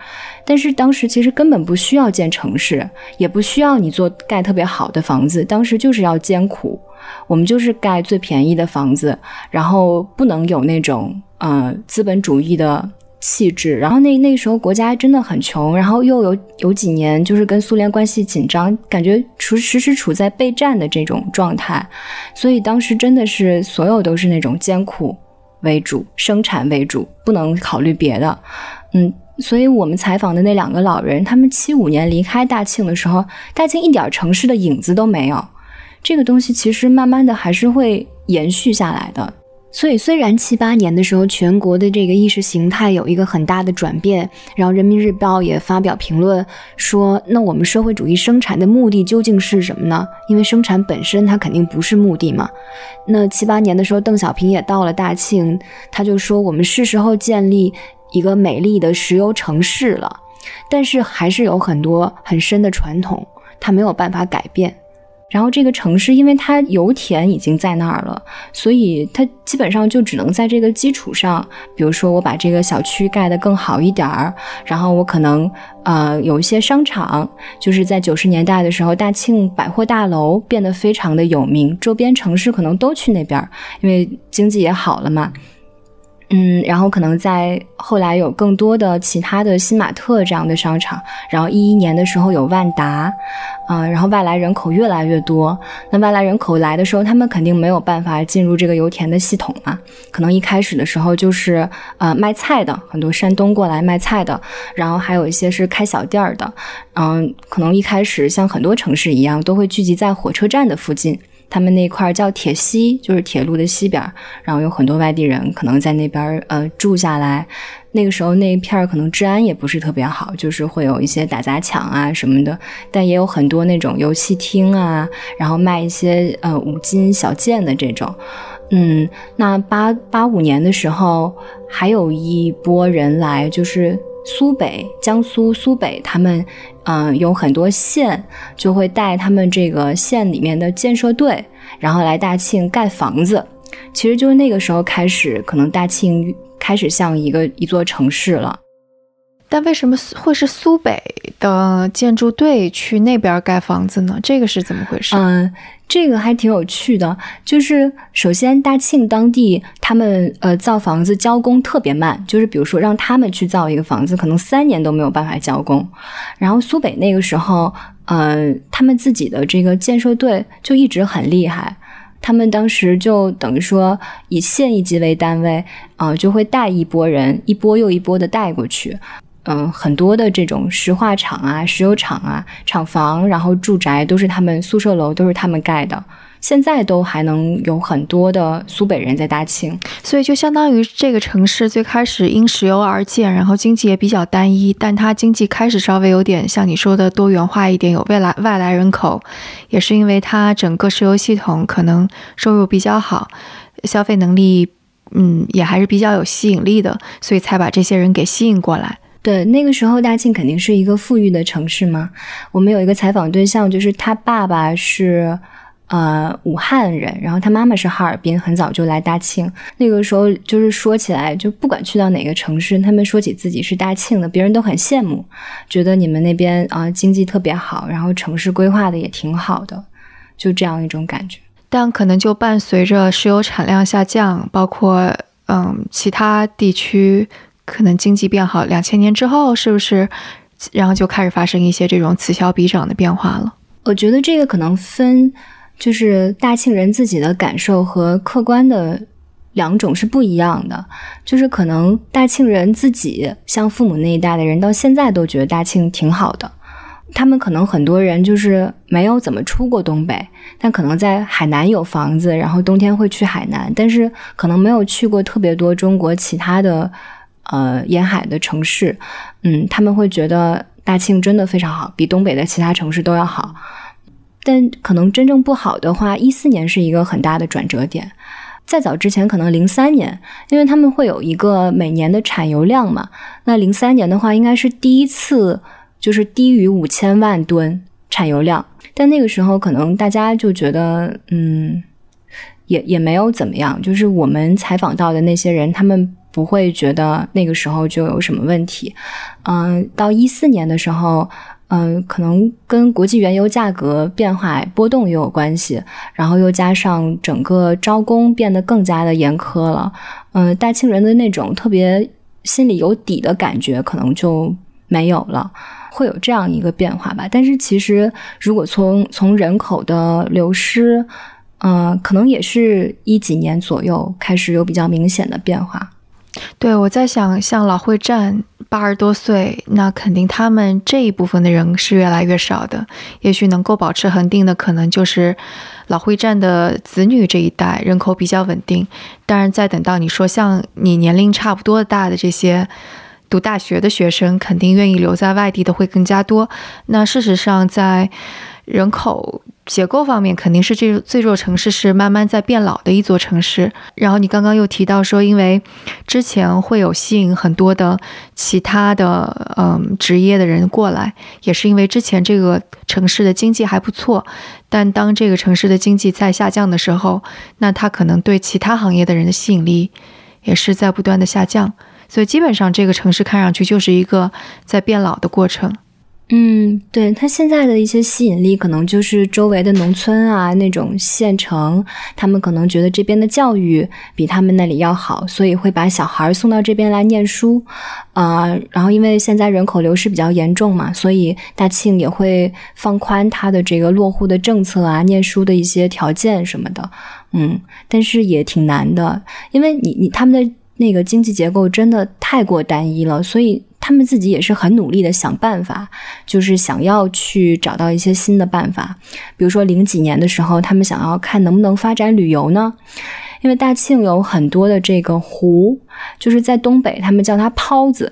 但是当时其实根本不需要建城市，也不需要你做盖特别好的房子，当时就是要艰苦，我们就是盖最便宜的房子，然后不能有那种呃资本主义的。气质，然后那那时候国家真的很穷，然后又有有几年就是跟苏联关系紧张，感觉处时时处在备战的这种状态，所以当时真的是所有都是那种艰苦为主，生产为主，不能考虑别的。嗯，所以我们采访的那两个老人，他们七五年离开大庆的时候，大庆一点城市的影子都没有。这个东西其实慢慢的还是会延续下来的。所以，虽然七八年的时候，全国的这个意识形态有一个很大的转变，然后《人民日报》也发表评论说，那我们社会主义生产的目的究竟是什么呢？因为生产本身它肯定不是目的嘛。那七八年的时候，邓小平也到了大庆，他就说我们是时候建立一个美丽的石油城市了，但是还是有很多很深的传统，它没有办法改变。然后这个城市，因为它油田已经在那儿了，所以它基本上就只能在这个基础上，比如说我把这个小区盖得更好一点儿，然后我可能呃有一些商场，就是在九十年代的时候，大庆百货大楼变得非常的有名，周边城市可能都去那边，因为经济也好了嘛。嗯，然后可能在后来有更多的其他的新玛特这样的商场，然后一一年的时候有万达，嗯，然后外来人口越来越多，那外来人口来的时候，他们肯定没有办法进入这个油田的系统嘛，可能一开始的时候就是呃卖菜的，很多山东过来卖菜的，然后还有一些是开小店儿的，嗯，可能一开始像很多城市一样，都会聚集在火车站的附近。他们那块叫铁西，就是铁路的西边，然后有很多外地人可能在那边呃住下来。那个时候那一片可能治安也不是特别好，就是会有一些打砸抢啊什么的，但也有很多那种游戏厅啊，然后卖一些呃五金小件的这种。嗯，那八八五年的时候，还有一波人来，就是苏北、江苏苏北他们。嗯，有很多县就会带他们这个县里面的建设队，然后来大庆盖房子。其实就是那个时候开始，可能大庆开始像一个一座城市了。但为什么会是苏北的建筑队去那边盖房子呢？这个是怎么回事？嗯。这个还挺有趣的，就是首先大庆当地他们呃造房子交工特别慢，就是比如说让他们去造一个房子，可能三年都没有办法交工。然后苏北那个时候，呃，他们自己的这个建设队就一直很厉害，他们当时就等于说以县一级为单位，啊，就会带一波人，一波又一波的带过去。嗯，很多的这种石化厂啊、石油厂啊、厂房，然后住宅都是他们宿舍楼，都是他们盖的。现在都还能有很多的苏北人在大庆，所以就相当于这个城市最开始因石油而建，然后经济也比较单一，但它经济开始稍微有点像你说的多元化一点，有未来外来人口，也是因为它整个石油系统可能收入比较好，消费能力嗯也还是比较有吸引力的，所以才把这些人给吸引过来。对，那个时候大庆肯定是一个富裕的城市嘛。我们有一个采访对象，就是他爸爸是。呃，武汉人，然后他妈妈是哈尔滨，很早就来大庆。那个时候就是说起来，就不管去到哪个城市，他们说起自己是大庆的，别人都很羡慕，觉得你们那边啊经济特别好，然后城市规划的也挺好的，就这样一种感觉。但可能就伴随着石油产量下降，包括嗯其他地区可能经济变好，两千年之后是不是，然后就开始发生一些这种此消彼长的变化了？我觉得这个可能分。就是大庆人自己的感受和客观的两种是不一样的。就是可能大庆人自己，像父母那一代的人，到现在都觉得大庆挺好的。他们可能很多人就是没有怎么出过东北，但可能在海南有房子，然后冬天会去海南，但是可能没有去过特别多中国其他的呃沿海的城市。嗯，他们会觉得大庆真的非常好，比东北的其他城市都要好。但可能真正不好的话，一四年是一个很大的转折点。再早之前，可能零三年，因为他们会有一个每年的产油量嘛。那零三年的话，应该是第一次就是低于五千万吨产油量。但那个时候，可能大家就觉得，嗯，也也没有怎么样。就是我们采访到的那些人，他们不会觉得那个时候就有什么问题。嗯，到一四年的时候。嗯，可能跟国际原油价格变化波动也有关系，然后又加上整个招工变得更加的严苛了。嗯，大庆人的那种特别心里有底的感觉可能就没有了，会有这样一个变化吧。但是其实如果从从人口的流失，嗯，可能也是一几年左右开始有比较明显的变化。对，我在想，像老会战八十多岁，那肯定他们这一部分的人是越来越少的。也许能够保持恒定的，可能就是老会战的子女这一代人口比较稳定。当然，再等到你说像你年龄差不多大的这些读大学的学生，肯定愿意留在外地的会更加多。那事实上，在人口。结构方面肯定是这这座城市是慢慢在变老的一座城市。然后你刚刚又提到说，因为之前会有吸引很多的其他的嗯职业的人过来，也是因为之前这个城市的经济还不错。但当这个城市的经济在下降的时候，那它可能对其他行业的人的吸引力也是在不断的下降。所以基本上这个城市看上去就是一个在变老的过程。嗯，对他现在的一些吸引力，可能就是周围的农村啊，那种县城，他们可能觉得这边的教育比他们那里要好，所以会把小孩送到这边来念书，啊，然后因为现在人口流失比较严重嘛，所以大庆也会放宽他的这个落户的政策啊，念书的一些条件什么的，嗯，但是也挺难的，因为你你他们的那个经济结构真的太过单一了，所以。他们自己也是很努力的想办法，就是想要去找到一些新的办法。比如说零几年的时候，他们想要看能不能发展旅游呢？因为大庆有很多的这个湖，就是在东北，他们叫它泡子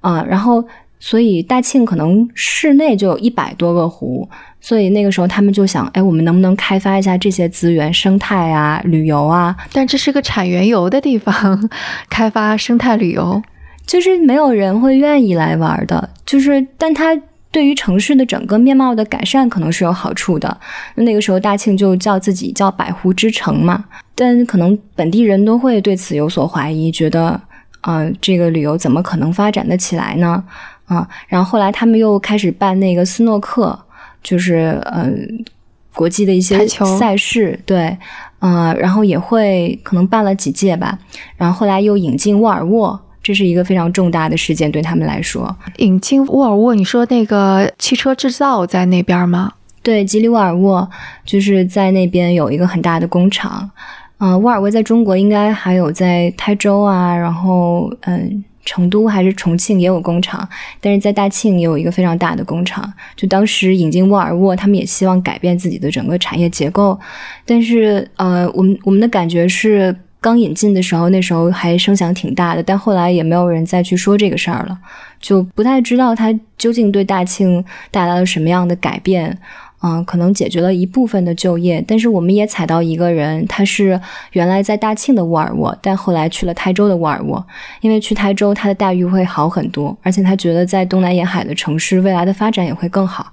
啊。然后，所以大庆可能市内就有一百多个湖，所以那个时候他们就想，哎，我们能不能开发一下这些资源，生态啊，旅游啊？但这是个产原油的地方，开发生态旅游。就是没有人会愿意来玩的，就是，但它对于城市的整个面貌的改善可能是有好处的。那个时候大庆就叫自己叫百湖之城嘛，但可能本地人都会对此有所怀疑，觉得，啊，这个旅游怎么可能发展得起来呢？啊，然后后来他们又开始办那个斯诺克，就是嗯，国际的一些赛事，对，呃，然后也会可能办了几届吧，然后后来又引进沃尔沃。这是一个非常重大的事件，对他们来说。引进沃尔沃，你说那个汽车制造在那边吗？对，吉利沃尔沃就是在那边有一个很大的工厂。嗯，沃尔沃在中国应该还有在台州啊，然后嗯，成都还是重庆也有工厂，但是在大庆也有一个非常大的工厂。就当时引进沃尔沃，他们也希望改变自己的整个产业结构，但是呃，我们我们的感觉是刚引进的时候，那时候还声响挺大的，但后来也没有人再去说这个事儿了，就不太知道它究竟对大庆带来了什么样的改变。嗯，可能解决了一部分的就业，但是我们也踩到一个人，他是原来在大庆的沃尔沃，但后来去了台州的沃尔沃，因为去台州他的待遇会好很多，而且他觉得在东南沿海的城市未来的发展也会更好。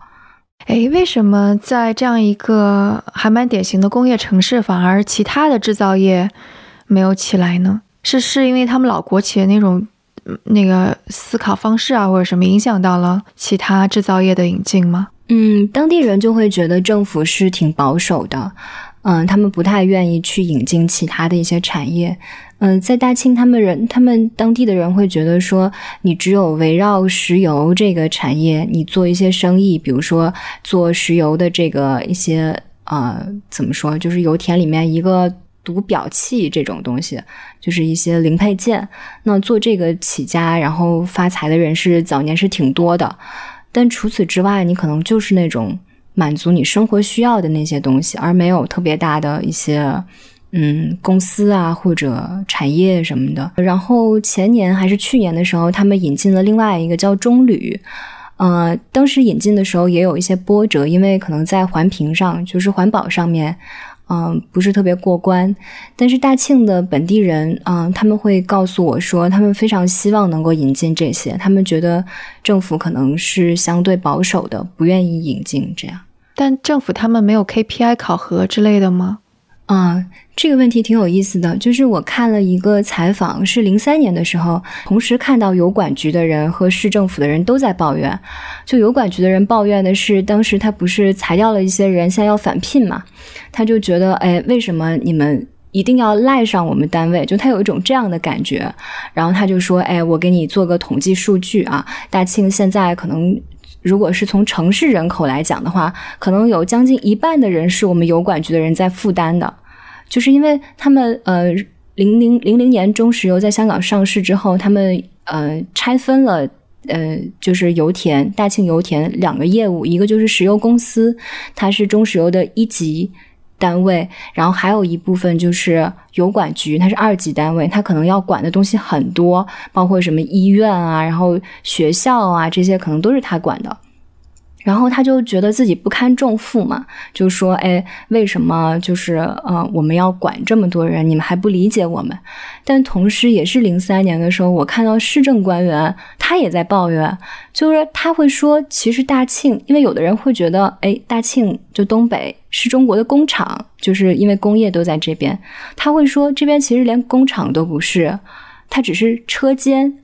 哎，为什么在这样一个还蛮典型的工业城市，反而其他的制造业没有起来呢？是是因为他们老国企的那种那个思考方式啊，或者什么影响到了其他制造业的引进吗？嗯，当地人就会觉得政府是挺保守的，嗯，他们不太愿意去引进其他的一些产业。嗯，在大庆，他们人，他们当地的人会觉得说，你只有围绕石油这个产业，你做一些生意，比如说做石油的这个一些，呃，怎么说，就是油田里面一个读表器这种东西，就是一些零配件。那做这个起家，然后发财的人是早年是挺多的。但除此之外，你可能就是那种满足你生活需要的那些东西，而没有特别大的一些嗯公司啊或者产业什么的。然后前年还是去年的时候，他们引进了另外一个叫中铝，呃，当时引进的时候也有一些波折，因为可能在环评上，就是环保上面。嗯，不是特别过关，但是大庆的本地人，嗯，他们会告诉我说，他们非常希望能够引进这些，他们觉得政府可能是相对保守的，不愿意引进这样。但政府他们没有 KPI 考核之类的吗？啊，这个问题挺有意思的。就是我看了一个采访，是零三年的时候，同时看到油管局的人和市政府的人都在抱怨。就油管局的人抱怨的是，当时他不是裁掉了一些人，现在要返聘嘛？他就觉得，哎，为什么你们一定要赖上我们单位？就他有一种这样的感觉。然后他就说，哎，我给你做个统计数据啊，大庆现在可能。如果是从城市人口来讲的话，可能有将近一半的人是我们油管局的人在负担的，就是因为他们呃，零零零零年中石油在香港上市之后，他们呃拆分了呃就是油田大庆油田两个业务，一个就是石油公司，它是中石油的一级。单位，然后还有一部分就是油管局，它是二级单位，它可能要管的东西很多，包括什么医院啊，然后学校啊，这些可能都是他管的。然后他就觉得自己不堪重负嘛，就说：“哎，为什么就是呃，我们要管这么多人，你们还不理解我们？”但同时，也是零三年的时候，我看到市政官员他也在抱怨，就是他会说：“其实大庆，因为有的人会觉得，哎，大庆就东北是中国的工厂，就是因为工业都在这边。”他会说：“这边其实连工厂都不是，它只是车间。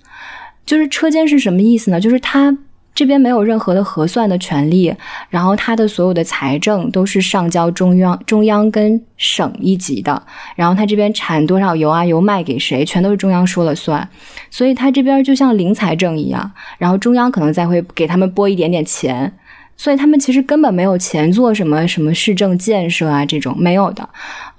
就是车间是什么意思呢？就是他。”这边没有任何的核算的权利，然后他的所有的财政都是上交中央、中央跟省一级的，然后他这边产多少油啊，油卖给谁，全都是中央说了算，所以他这边就像零财政一样，然后中央可能再会给他们拨一点点钱，所以他们其实根本没有钱做什么什么市政建设啊这种没有的，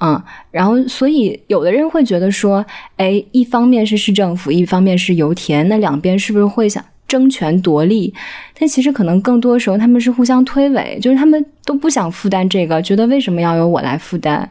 嗯，然后所以有的人会觉得说，哎，一方面是市政府，一方面是油田，那两边是不是会想？争权夺利，但其实可能更多时候他们是互相推诿，就是他们都不想负担这个，觉得为什么要由我来负担？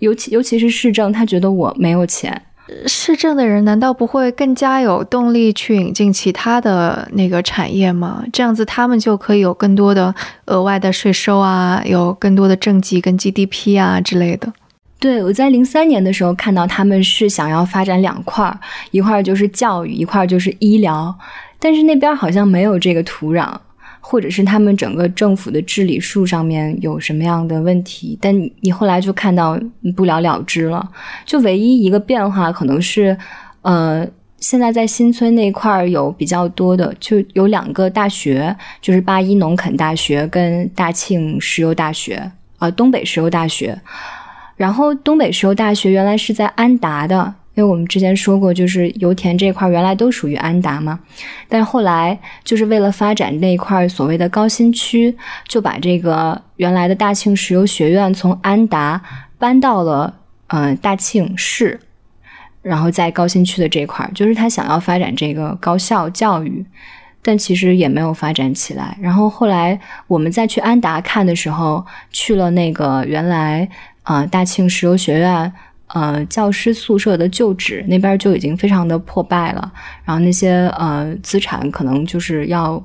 尤其尤其是市政，他觉得我没有钱。市政的人难道不会更加有动力去引进其他的那个产业吗？这样子他们就可以有更多的额外的税收啊，有更多的政绩跟 GDP 啊之类的。对，我在零三年的时候看到他们是想要发展两块儿，一块儿就是教育，一块儿就是医疗。但是那边好像没有这个土壤，或者是他们整个政府的治理术上面有什么样的问题？但你后来就看到不了了之了。就唯一一个变化可能是，呃，现在在新村那块儿有比较多的，就有两个大学，就是八一农垦大学跟大庆石油大学，呃，东北石油大学。然后东北石油大学原来是在安达的。因为我们之前说过，就是油田这块原来都属于安达嘛，但后来就是为了发展那一块所谓的高新区，就把这个原来的大庆石油学院从安达搬到了嗯大庆市。然后在高新区的这块，就是他想要发展这个高校教育，但其实也没有发展起来。然后后来我们再去安达看的时候，去了那个原来啊大庆石油学院呃教师宿舍的旧址那边就已经非常的破败了，然后那些呃资产可能就是要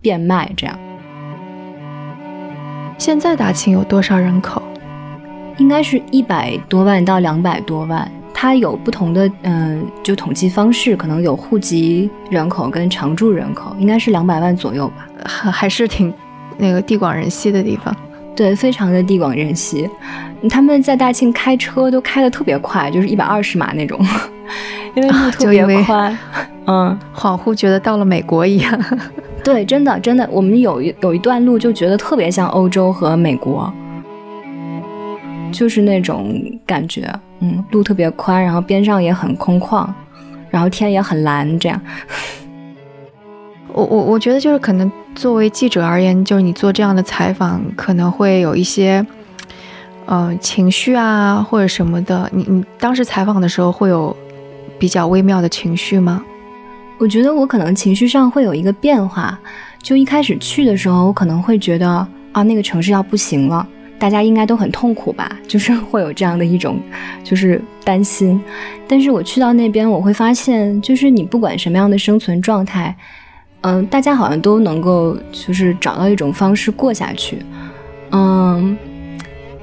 变卖这样。现在大庆有多少人口？应该是一百多万到两百多万。它有不同的嗯，就统计方式，可能有户籍人口跟常住人口，应该是两百万左右吧，还还是挺那个地广人稀的地方。对，非常的地广人稀。他们在大庆开车都开的特别快，就是一百二十码那种，因为路特别宽。嗯，恍惚觉得到了美国一样。对，真的真的，我们有一有一段路就觉得特别像欧洲和美国。就是那种感觉，嗯，路特别宽，然后边上也很空旷，然后天也很蓝，这样。我我我觉得就是可能作为记者而言，就是你做这样的采访，可能会有一些，呃，情绪啊或者什么的。你你当时采访的时候会有比较微妙的情绪吗？我觉得我可能情绪上会有一个变化。就一开始去的时候，我可能会觉得啊，那个城市要不行了。大家应该都很痛苦吧，就是会有这样的一种，就是担心。但是我去到那边，我会发现，就是你不管什么样的生存状态，嗯，大家好像都能够就是找到一种方式过下去。嗯，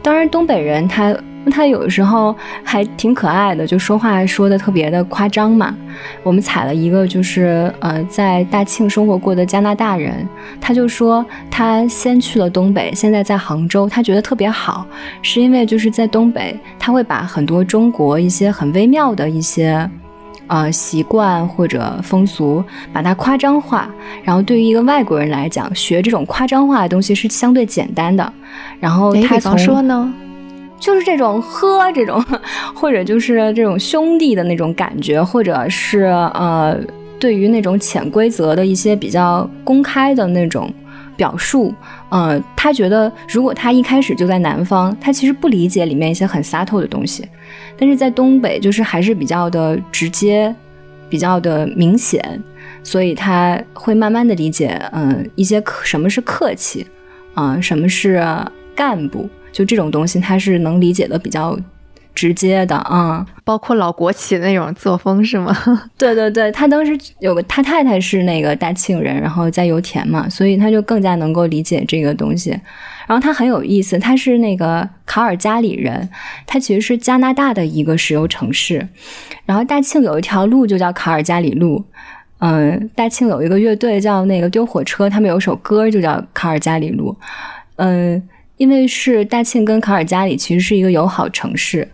当然东北人他。他有的时候还挺可爱的，就说话说的特别的夸张嘛。我们采了一个就是呃在大庆生活过的加拿大人，他就说他先去了东北，现在在杭州，他觉得特别好，是因为就是在东北，他会把很多中国一些很微妙的一些呃习惯或者风俗把它夸张化，然后对于一个外国人来讲，学这种夸张化的东西是相对简单的。然后他比方说呢？就是这种喝这种，或者就是这种兄弟的那种感觉，或者是呃，对于那种潜规则的一些比较公开的那种表述，呃，他觉得如果他一开始就在南方，他其实不理解里面一些很洒脱的东西，但是在东北就是还是比较的直接，比较的明显，所以他会慢慢的理解，嗯，一些客什么是客气，啊，什么是干部。就这种东西，他是能理解的比较直接的啊，包括老国企的那种作风是吗？对对对，他当时有个他太太是那个大庆人，然后在油田嘛，所以他就更加能够理解这个东西。然后他很有意思，他是那个卡尔加里人，他其实是加拿大的一个石油城市。然后大庆有一条路就叫卡尔加里路，嗯，大庆有一个乐队叫那个丢火车，他们有首歌就叫卡尔加里路，嗯。因为是大庆跟卡尔加里其实是一个友好城市，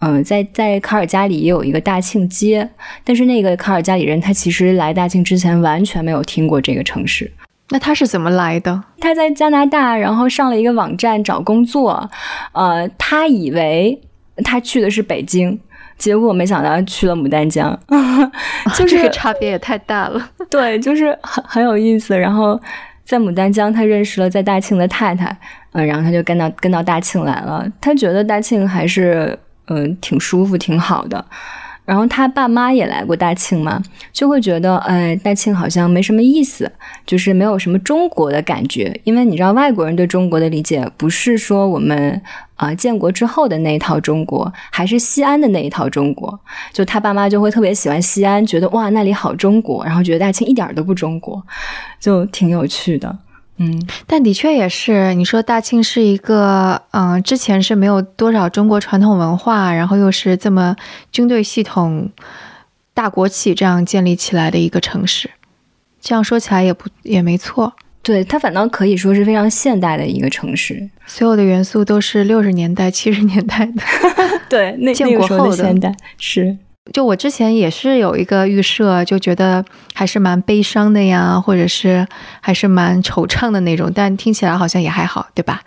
嗯，在在卡尔加里也有一个大庆街，但是那个卡尔加里人他其实来大庆之前完全没有听过这个城市。那他是怎么来的？他在加拿大，然后上了一个网站找工作，呃，他以为他去的是北京，结果没想到去了牡丹江，就是 这个差别也太大了。对，就是很很有意思。然后在牡丹江，他认识了在大庆的太太。嗯，然后他就跟到跟到大庆来了。他觉得大庆还是嗯挺舒服、挺好的。然后他爸妈也来过大庆嘛，就会觉得哎，大庆好像没什么意思，就是没有什么中国的感觉。因为你知道，外国人对中国的理解不是说我们啊建国之后的那一套中国，还是西安的那一套中国。就他爸妈就会特别喜欢西安，觉得哇那里好中国，然后觉得大庆一点都不中国，就挺有趣的。嗯，但的确也是，你说大庆是一个，嗯，之前是没有多少中国传统文化，然后又是这么军队系统、大国企这样建立起来的一个城市，这样说起来也不也没错。对，它反倒可以说是非常现代的一个城市，所有的元素都是六十年代、七十年代的。对，那建国后的现代是。就我之前也是有一个预设，就觉得还是蛮悲伤的呀，或者是还是蛮惆怅的那种，但听起来好像也还好，对吧？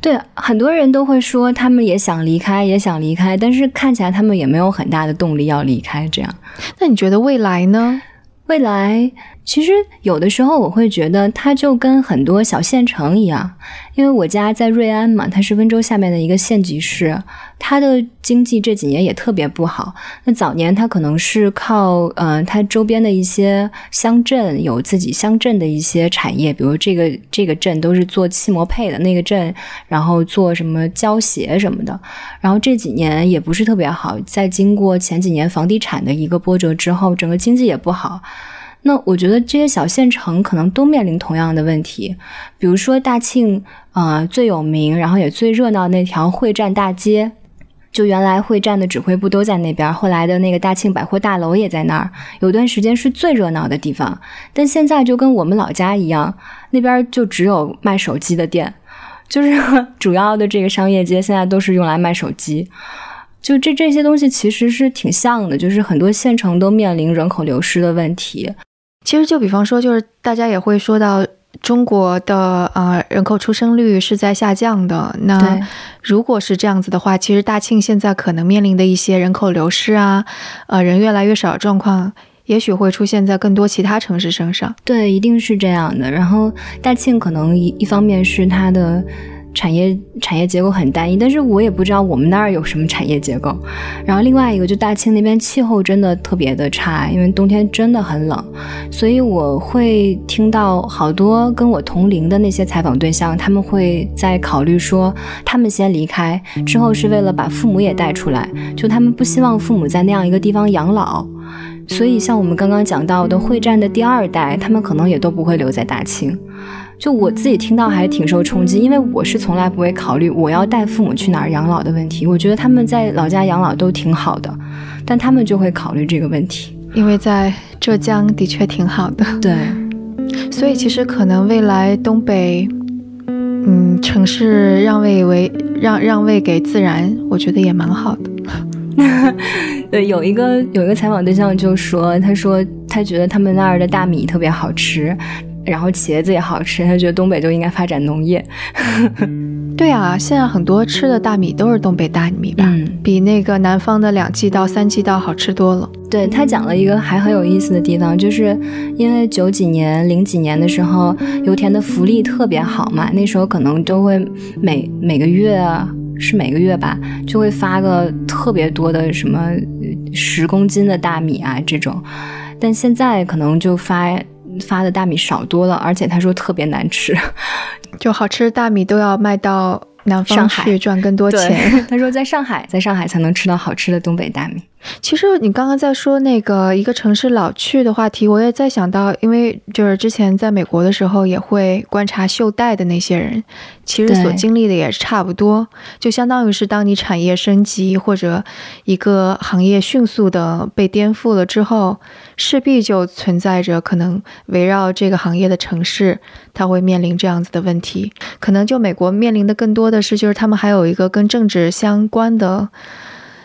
对，很多人都会说他们也想离开，也想离开，但是看起来他们也没有很大的动力要离开。这样，那你觉得未来呢？未来其实有的时候我会觉得，它就跟很多小县城一样，因为我家在瑞安嘛，它是温州下面的一个县级市，它的经济这几年也特别不好。那早年它可能是靠，呃，它周边的一些乡镇有自己乡镇的一些产业，比如这个这个镇都是做汽膜配的，那个镇然后做什么胶鞋什么的。然后这几年也不是特别好，在经过前几年房地产的一个波折之后，整个经济也不好。那我觉得这些小县城可能都面临同样的问题，比如说大庆，呃，最有名，然后也最热闹那条会战大街，就原来会战的指挥部都在那边，后来的那个大庆百货大楼也在那儿，有段时间是最热闹的地方。但现在就跟我们老家一样，那边就只有卖手机的店，就是 主要的这个商业街现在都是用来卖手机。就这这些东西其实是挺像的，就是很多县城都面临人口流失的问题。其实，就比方说，就是大家也会说到中国的呃人口出生率是在下降的。那如果是这样子的话，其实大庆现在可能面临的一些人口流失啊，呃人越来越少的状况，也许会出现在更多其他城市身上。对，一定是这样的。然后大庆可能一一方面是它的。产业产业结构很单一，但是我也不知道我们那儿有什么产业结构。然后另外一个就大庆那边气候真的特别的差，因为冬天真的很冷，所以我会听到好多跟我同龄的那些采访对象，他们会在考虑说，他们先离开之后是为了把父母也带出来，就他们不希望父母在那样一个地方养老，所以像我们刚刚讲到的会战的第二代，他们可能也都不会留在大庆。就我自己听到还挺受冲击，因为我是从来不会考虑我要带父母去哪儿养老的问题。我觉得他们在老家养老都挺好的，但他们就会考虑这个问题，因为在浙江的确挺好的。对，所以其实可能未来东北，嗯，城市让位为让让位给自然，我觉得也蛮好的。对，有一个有一个采访对象就说，他说他觉得他们那儿的大米特别好吃。然后茄子也好吃，他觉得东北就应该发展农业。对啊，现在很多吃的大米都是东北大米吧？嗯，比那个南方的两季稻、三季稻好吃多了。对他讲了一个还很有意思的地方，就是因为九几年、零几年的时候，油田的福利特别好嘛，那时候可能都会每每个月啊是每个月吧，就会发个特别多的什么十公斤的大米啊这种，但现在可能就发。发的大米少多了，而且他说特别难吃，就好吃的大米都要卖到南方去赚更多钱。他说在上海，在上海才能吃到好吃的东北大米。其实你刚刚在说那个一个城市老去的话题，我也在想到，因为就是之前在美国的时候，也会观察袖带的那些人，其实所经历的也是差不多，就相当于是当你产业升级或者一个行业迅速的被颠覆了之后，势必就存在着可能围绕这个行业的城市，它会面临这样子的问题。可能就美国面临的更多的是，就是他们还有一个跟政治相关的。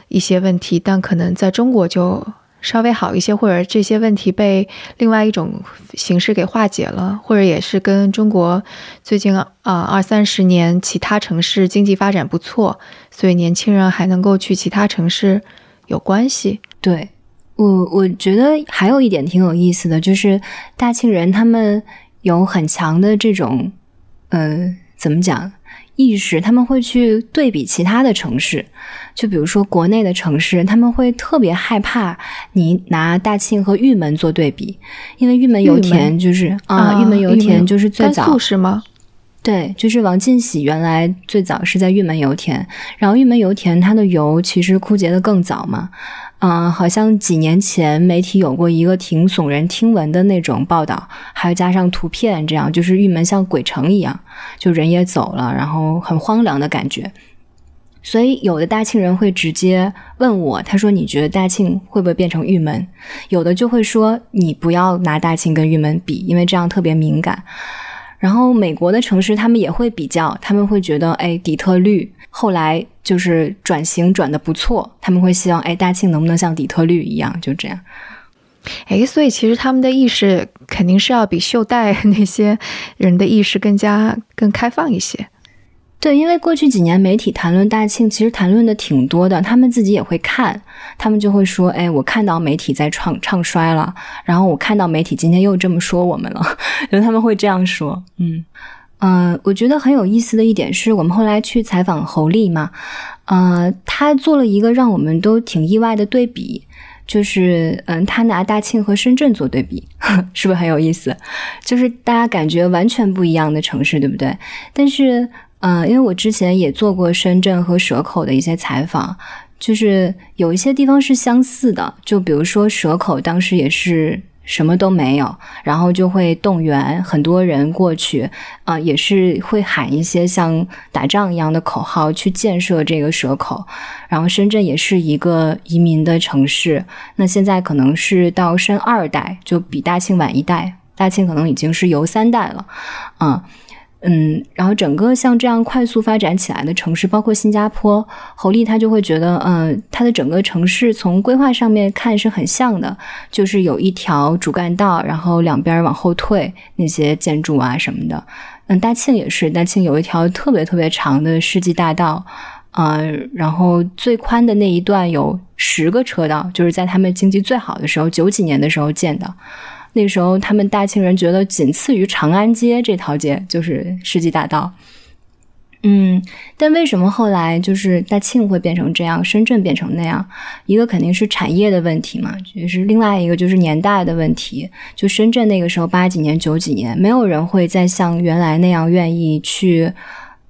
一些问题，但可能在中国就稍微好一些，或者这些问题被另外一种形式给化解了，或者也是跟中国最近啊二三十年其他城市经济发展不错，所以年轻人还能够去其他城市有关系。对我，我觉得还有一点挺有意思的，就是大庆人他们有很强的这种，呃，怎么讲？意识，他们会去对比其他的城市，就比如说国内的城市，他们会特别害怕你拿大庆和玉门做对比，因为玉门油田就是啊，玉门油田就是最早是吗？对，就是王进喜原来最早是在玉门油田，然后玉门油田它的油其实枯竭的更早嘛。嗯，好像几年前媒体有过一个挺耸人听闻的那种报道，还有加上图片，这样就是玉门像鬼城一样，就人也走了，然后很荒凉的感觉。所以有的大庆人会直接问我，他说：“你觉得大庆会不会变成玉门？”有的就会说：“你不要拿大庆跟玉门比，因为这样特别敏感。”然后美国的城市他们也会比较，他们会觉得：“哎，底特律。”后来就是转型转的不错，他们会希望，哎，大庆能不能像底特律一样，就这样。哎，所以其实他们的意识肯定是要比袖带那些人的意识更加更开放一些。对，因为过去几年媒体谈论大庆，其实谈论的挺多的，他们自己也会看，他们就会说：“哎，我看到媒体在唱唱衰了，然后我看到媒体今天又这么说我们了。”就他们会这样说。嗯嗯，我觉得很有意思的一点是我们后来去采访侯丽嘛，呃，他做了一个让我们都挺意外的对比。就是嗯，他拿大庆和深圳做对比，是不是很有意思？就是大家感觉完全不一样的城市，对不对？但是呃，因为我之前也做过深圳和蛇口的一些采访，就是有一些地方是相似的，就比如说蛇口当时也是。什么都没有，然后就会动员很多人过去，啊，也是会喊一些像打仗一样的口号去建设这个蛇口。然后深圳也是一个移民的城市，那现在可能是到深二代，就比大庆晚一代，大庆可能已经是游三代了，啊。嗯，然后整个像这样快速发展起来的城市，包括新加坡，侯丽他就会觉得，嗯，他的整个城市从规划上面看是很像的，就是有一条主干道，然后两边往后退那些建筑啊什么的。嗯，大庆也是，大庆有一条特别特别长的世纪大道，呃，然后最宽的那一段有十个车道，就是在他们经济最好的时候，九几年的时候建的。那时候，他们大庆人觉得仅次于长安街这条街就是世纪大道。嗯，但为什么后来就是大庆会变成这样，深圳变成那样？一个肯定是产业的问题嘛，就是另外一个就是年代的问题。就深圳那个时候八几年、九几年，没有人会再像原来那样愿意去，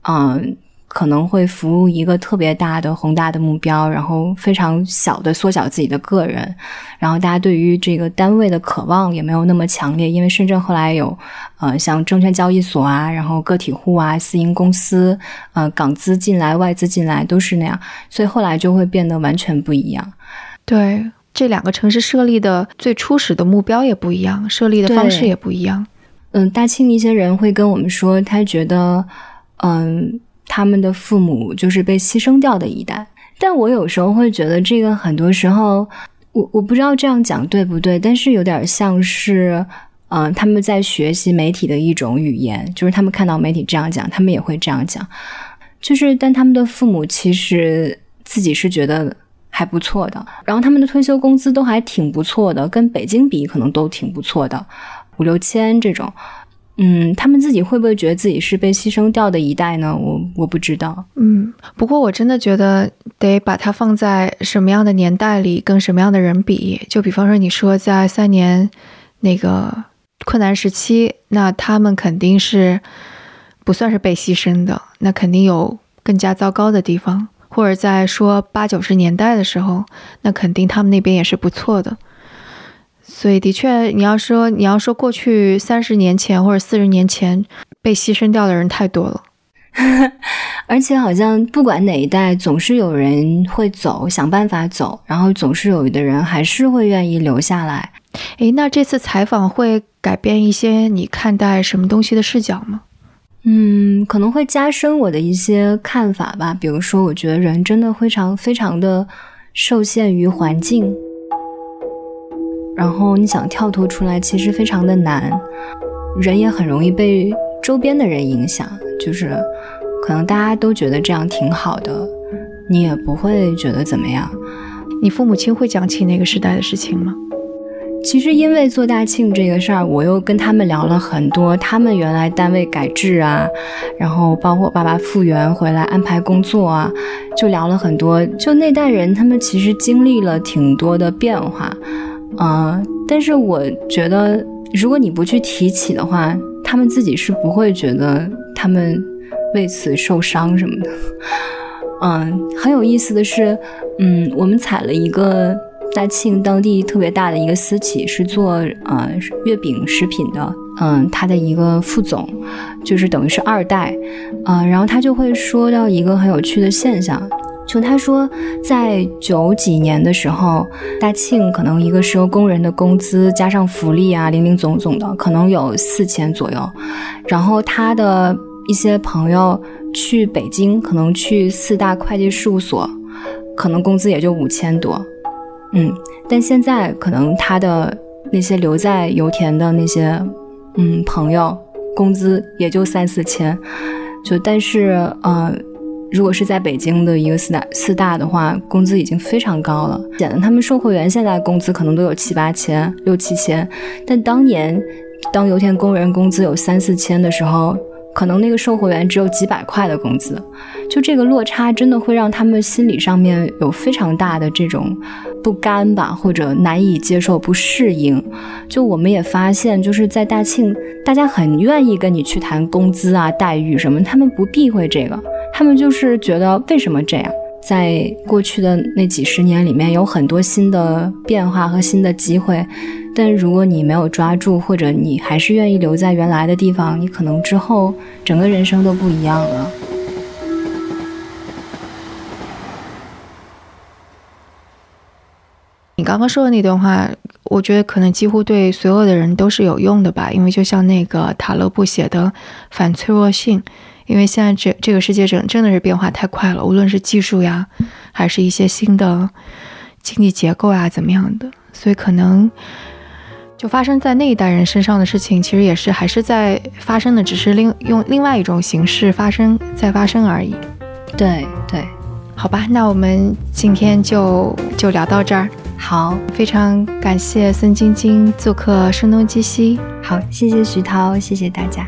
嗯。可能会服务一个特别大的宏大的目标，然后非常小的缩小自己的个人，然后大家对于这个单位的渴望也没有那么强烈，因为深圳后来有，呃，像证券交易所啊，然后个体户啊，私营公司，呃，港资进来、外资进来都是那样，所以后来就会变得完全不一样。对，这两个城市设立的最初始的目标也不一样，设立的方式也不一样。嗯，大庆一些人会跟我们说，他觉得，嗯。他们的父母就是被牺牲掉的一代，但我有时候会觉得这个很多时候，我我不知道这样讲对不对，但是有点像是，嗯，他们在学习媒体的一种语言，就是他们看到媒体这样讲，他们也会这样讲，就是但他们的父母其实自己是觉得还不错的，然后他们的退休工资都还挺不错的，跟北京比可能都挺不错的，五六千这种。嗯，他们自己会不会觉得自己是被牺牲掉的一代呢？我我不知道。嗯，不过我真的觉得得把它放在什么样的年代里，跟什么样的人比。就比方说，你说在三年那个困难时期，那他们肯定是不算是被牺牲的，那肯定有更加糟糕的地方。或者在说八九十年代的时候，那肯定他们那边也是不错的。所以，的确，你要说你要说过去三十年前或者四十年前被牺牲掉的人太多了，而且好像不管哪一代，总是有人会走，想办法走，然后总是有的人还是会愿意留下来。诶，那这次采访会改变一些你看待什么东西的视角吗？嗯，可能会加深我的一些看法吧。比如说，我觉得人真的非常非常的受限于环境。然后你想跳脱出来，其实非常的难，人也很容易被周边的人影响，就是可能大家都觉得这样挺好的，你也不会觉得怎么样。你父母亲会讲起那个时代的事情吗？其实因为做大庆这个事儿，我又跟他们聊了很多，他们原来单位改制啊，然后包括爸爸复员回来安排工作啊，就聊了很多。就那代人，他们其实经历了挺多的变化。嗯，但是我觉得，如果你不去提起的话，他们自己是不会觉得他们为此受伤什么的。嗯，很有意思的是，嗯，我们采了一个大庆当地特别大的一个私企，是做呃月饼食品的，嗯，他的一个副总，就是等于是二代，嗯，然后他就会说到一个很有趣的现象。就他说，在九几年的时候，大庆可能一个石油工人的工资加上福利啊，零零总总的，可能有四千左右。然后他的一些朋友去北京，可能去四大会计事务所，可能工资也就五千多。嗯，但现在可能他的那些留在油田的那些嗯朋友，工资也就三四千。就但是呃。如果是在北京的一个四大四大的话，工资已经非常高了。显得他们售货员现在工资可能都有七八千、六七千，但当年当油田工人工资有三四千的时候，可能那个售货员只有几百块的工资。就这个落差，真的会让他们心理上面有非常大的这种不甘吧，或者难以接受、不适应。就我们也发现，就是在大庆，大家很愿意跟你去谈工资啊、待遇什么，他们不避讳这个。他们就是觉得为什么这样？在过去的那几十年里面，有很多新的变化和新的机会，但如果你没有抓住，或者你还是愿意留在原来的地方，你可能之后整个人生都不一样了。你刚刚说的那段话，我觉得可能几乎对所有的人都是有用的吧，因为就像那个塔勒布写的《反脆弱性》。因为现在这这个世界真真的是变化太快了，无论是技术呀，还是一些新的经济结构啊，怎么样的，所以可能就发生在那一代人身上的事情，其实也是还是在发生的，只是另用另外一种形式发生在发生而已。对对，好吧，那我们今天就就聊到这儿。好，非常感谢孙晶晶做客《声东击西》。好，谢谢徐涛，谢谢大家。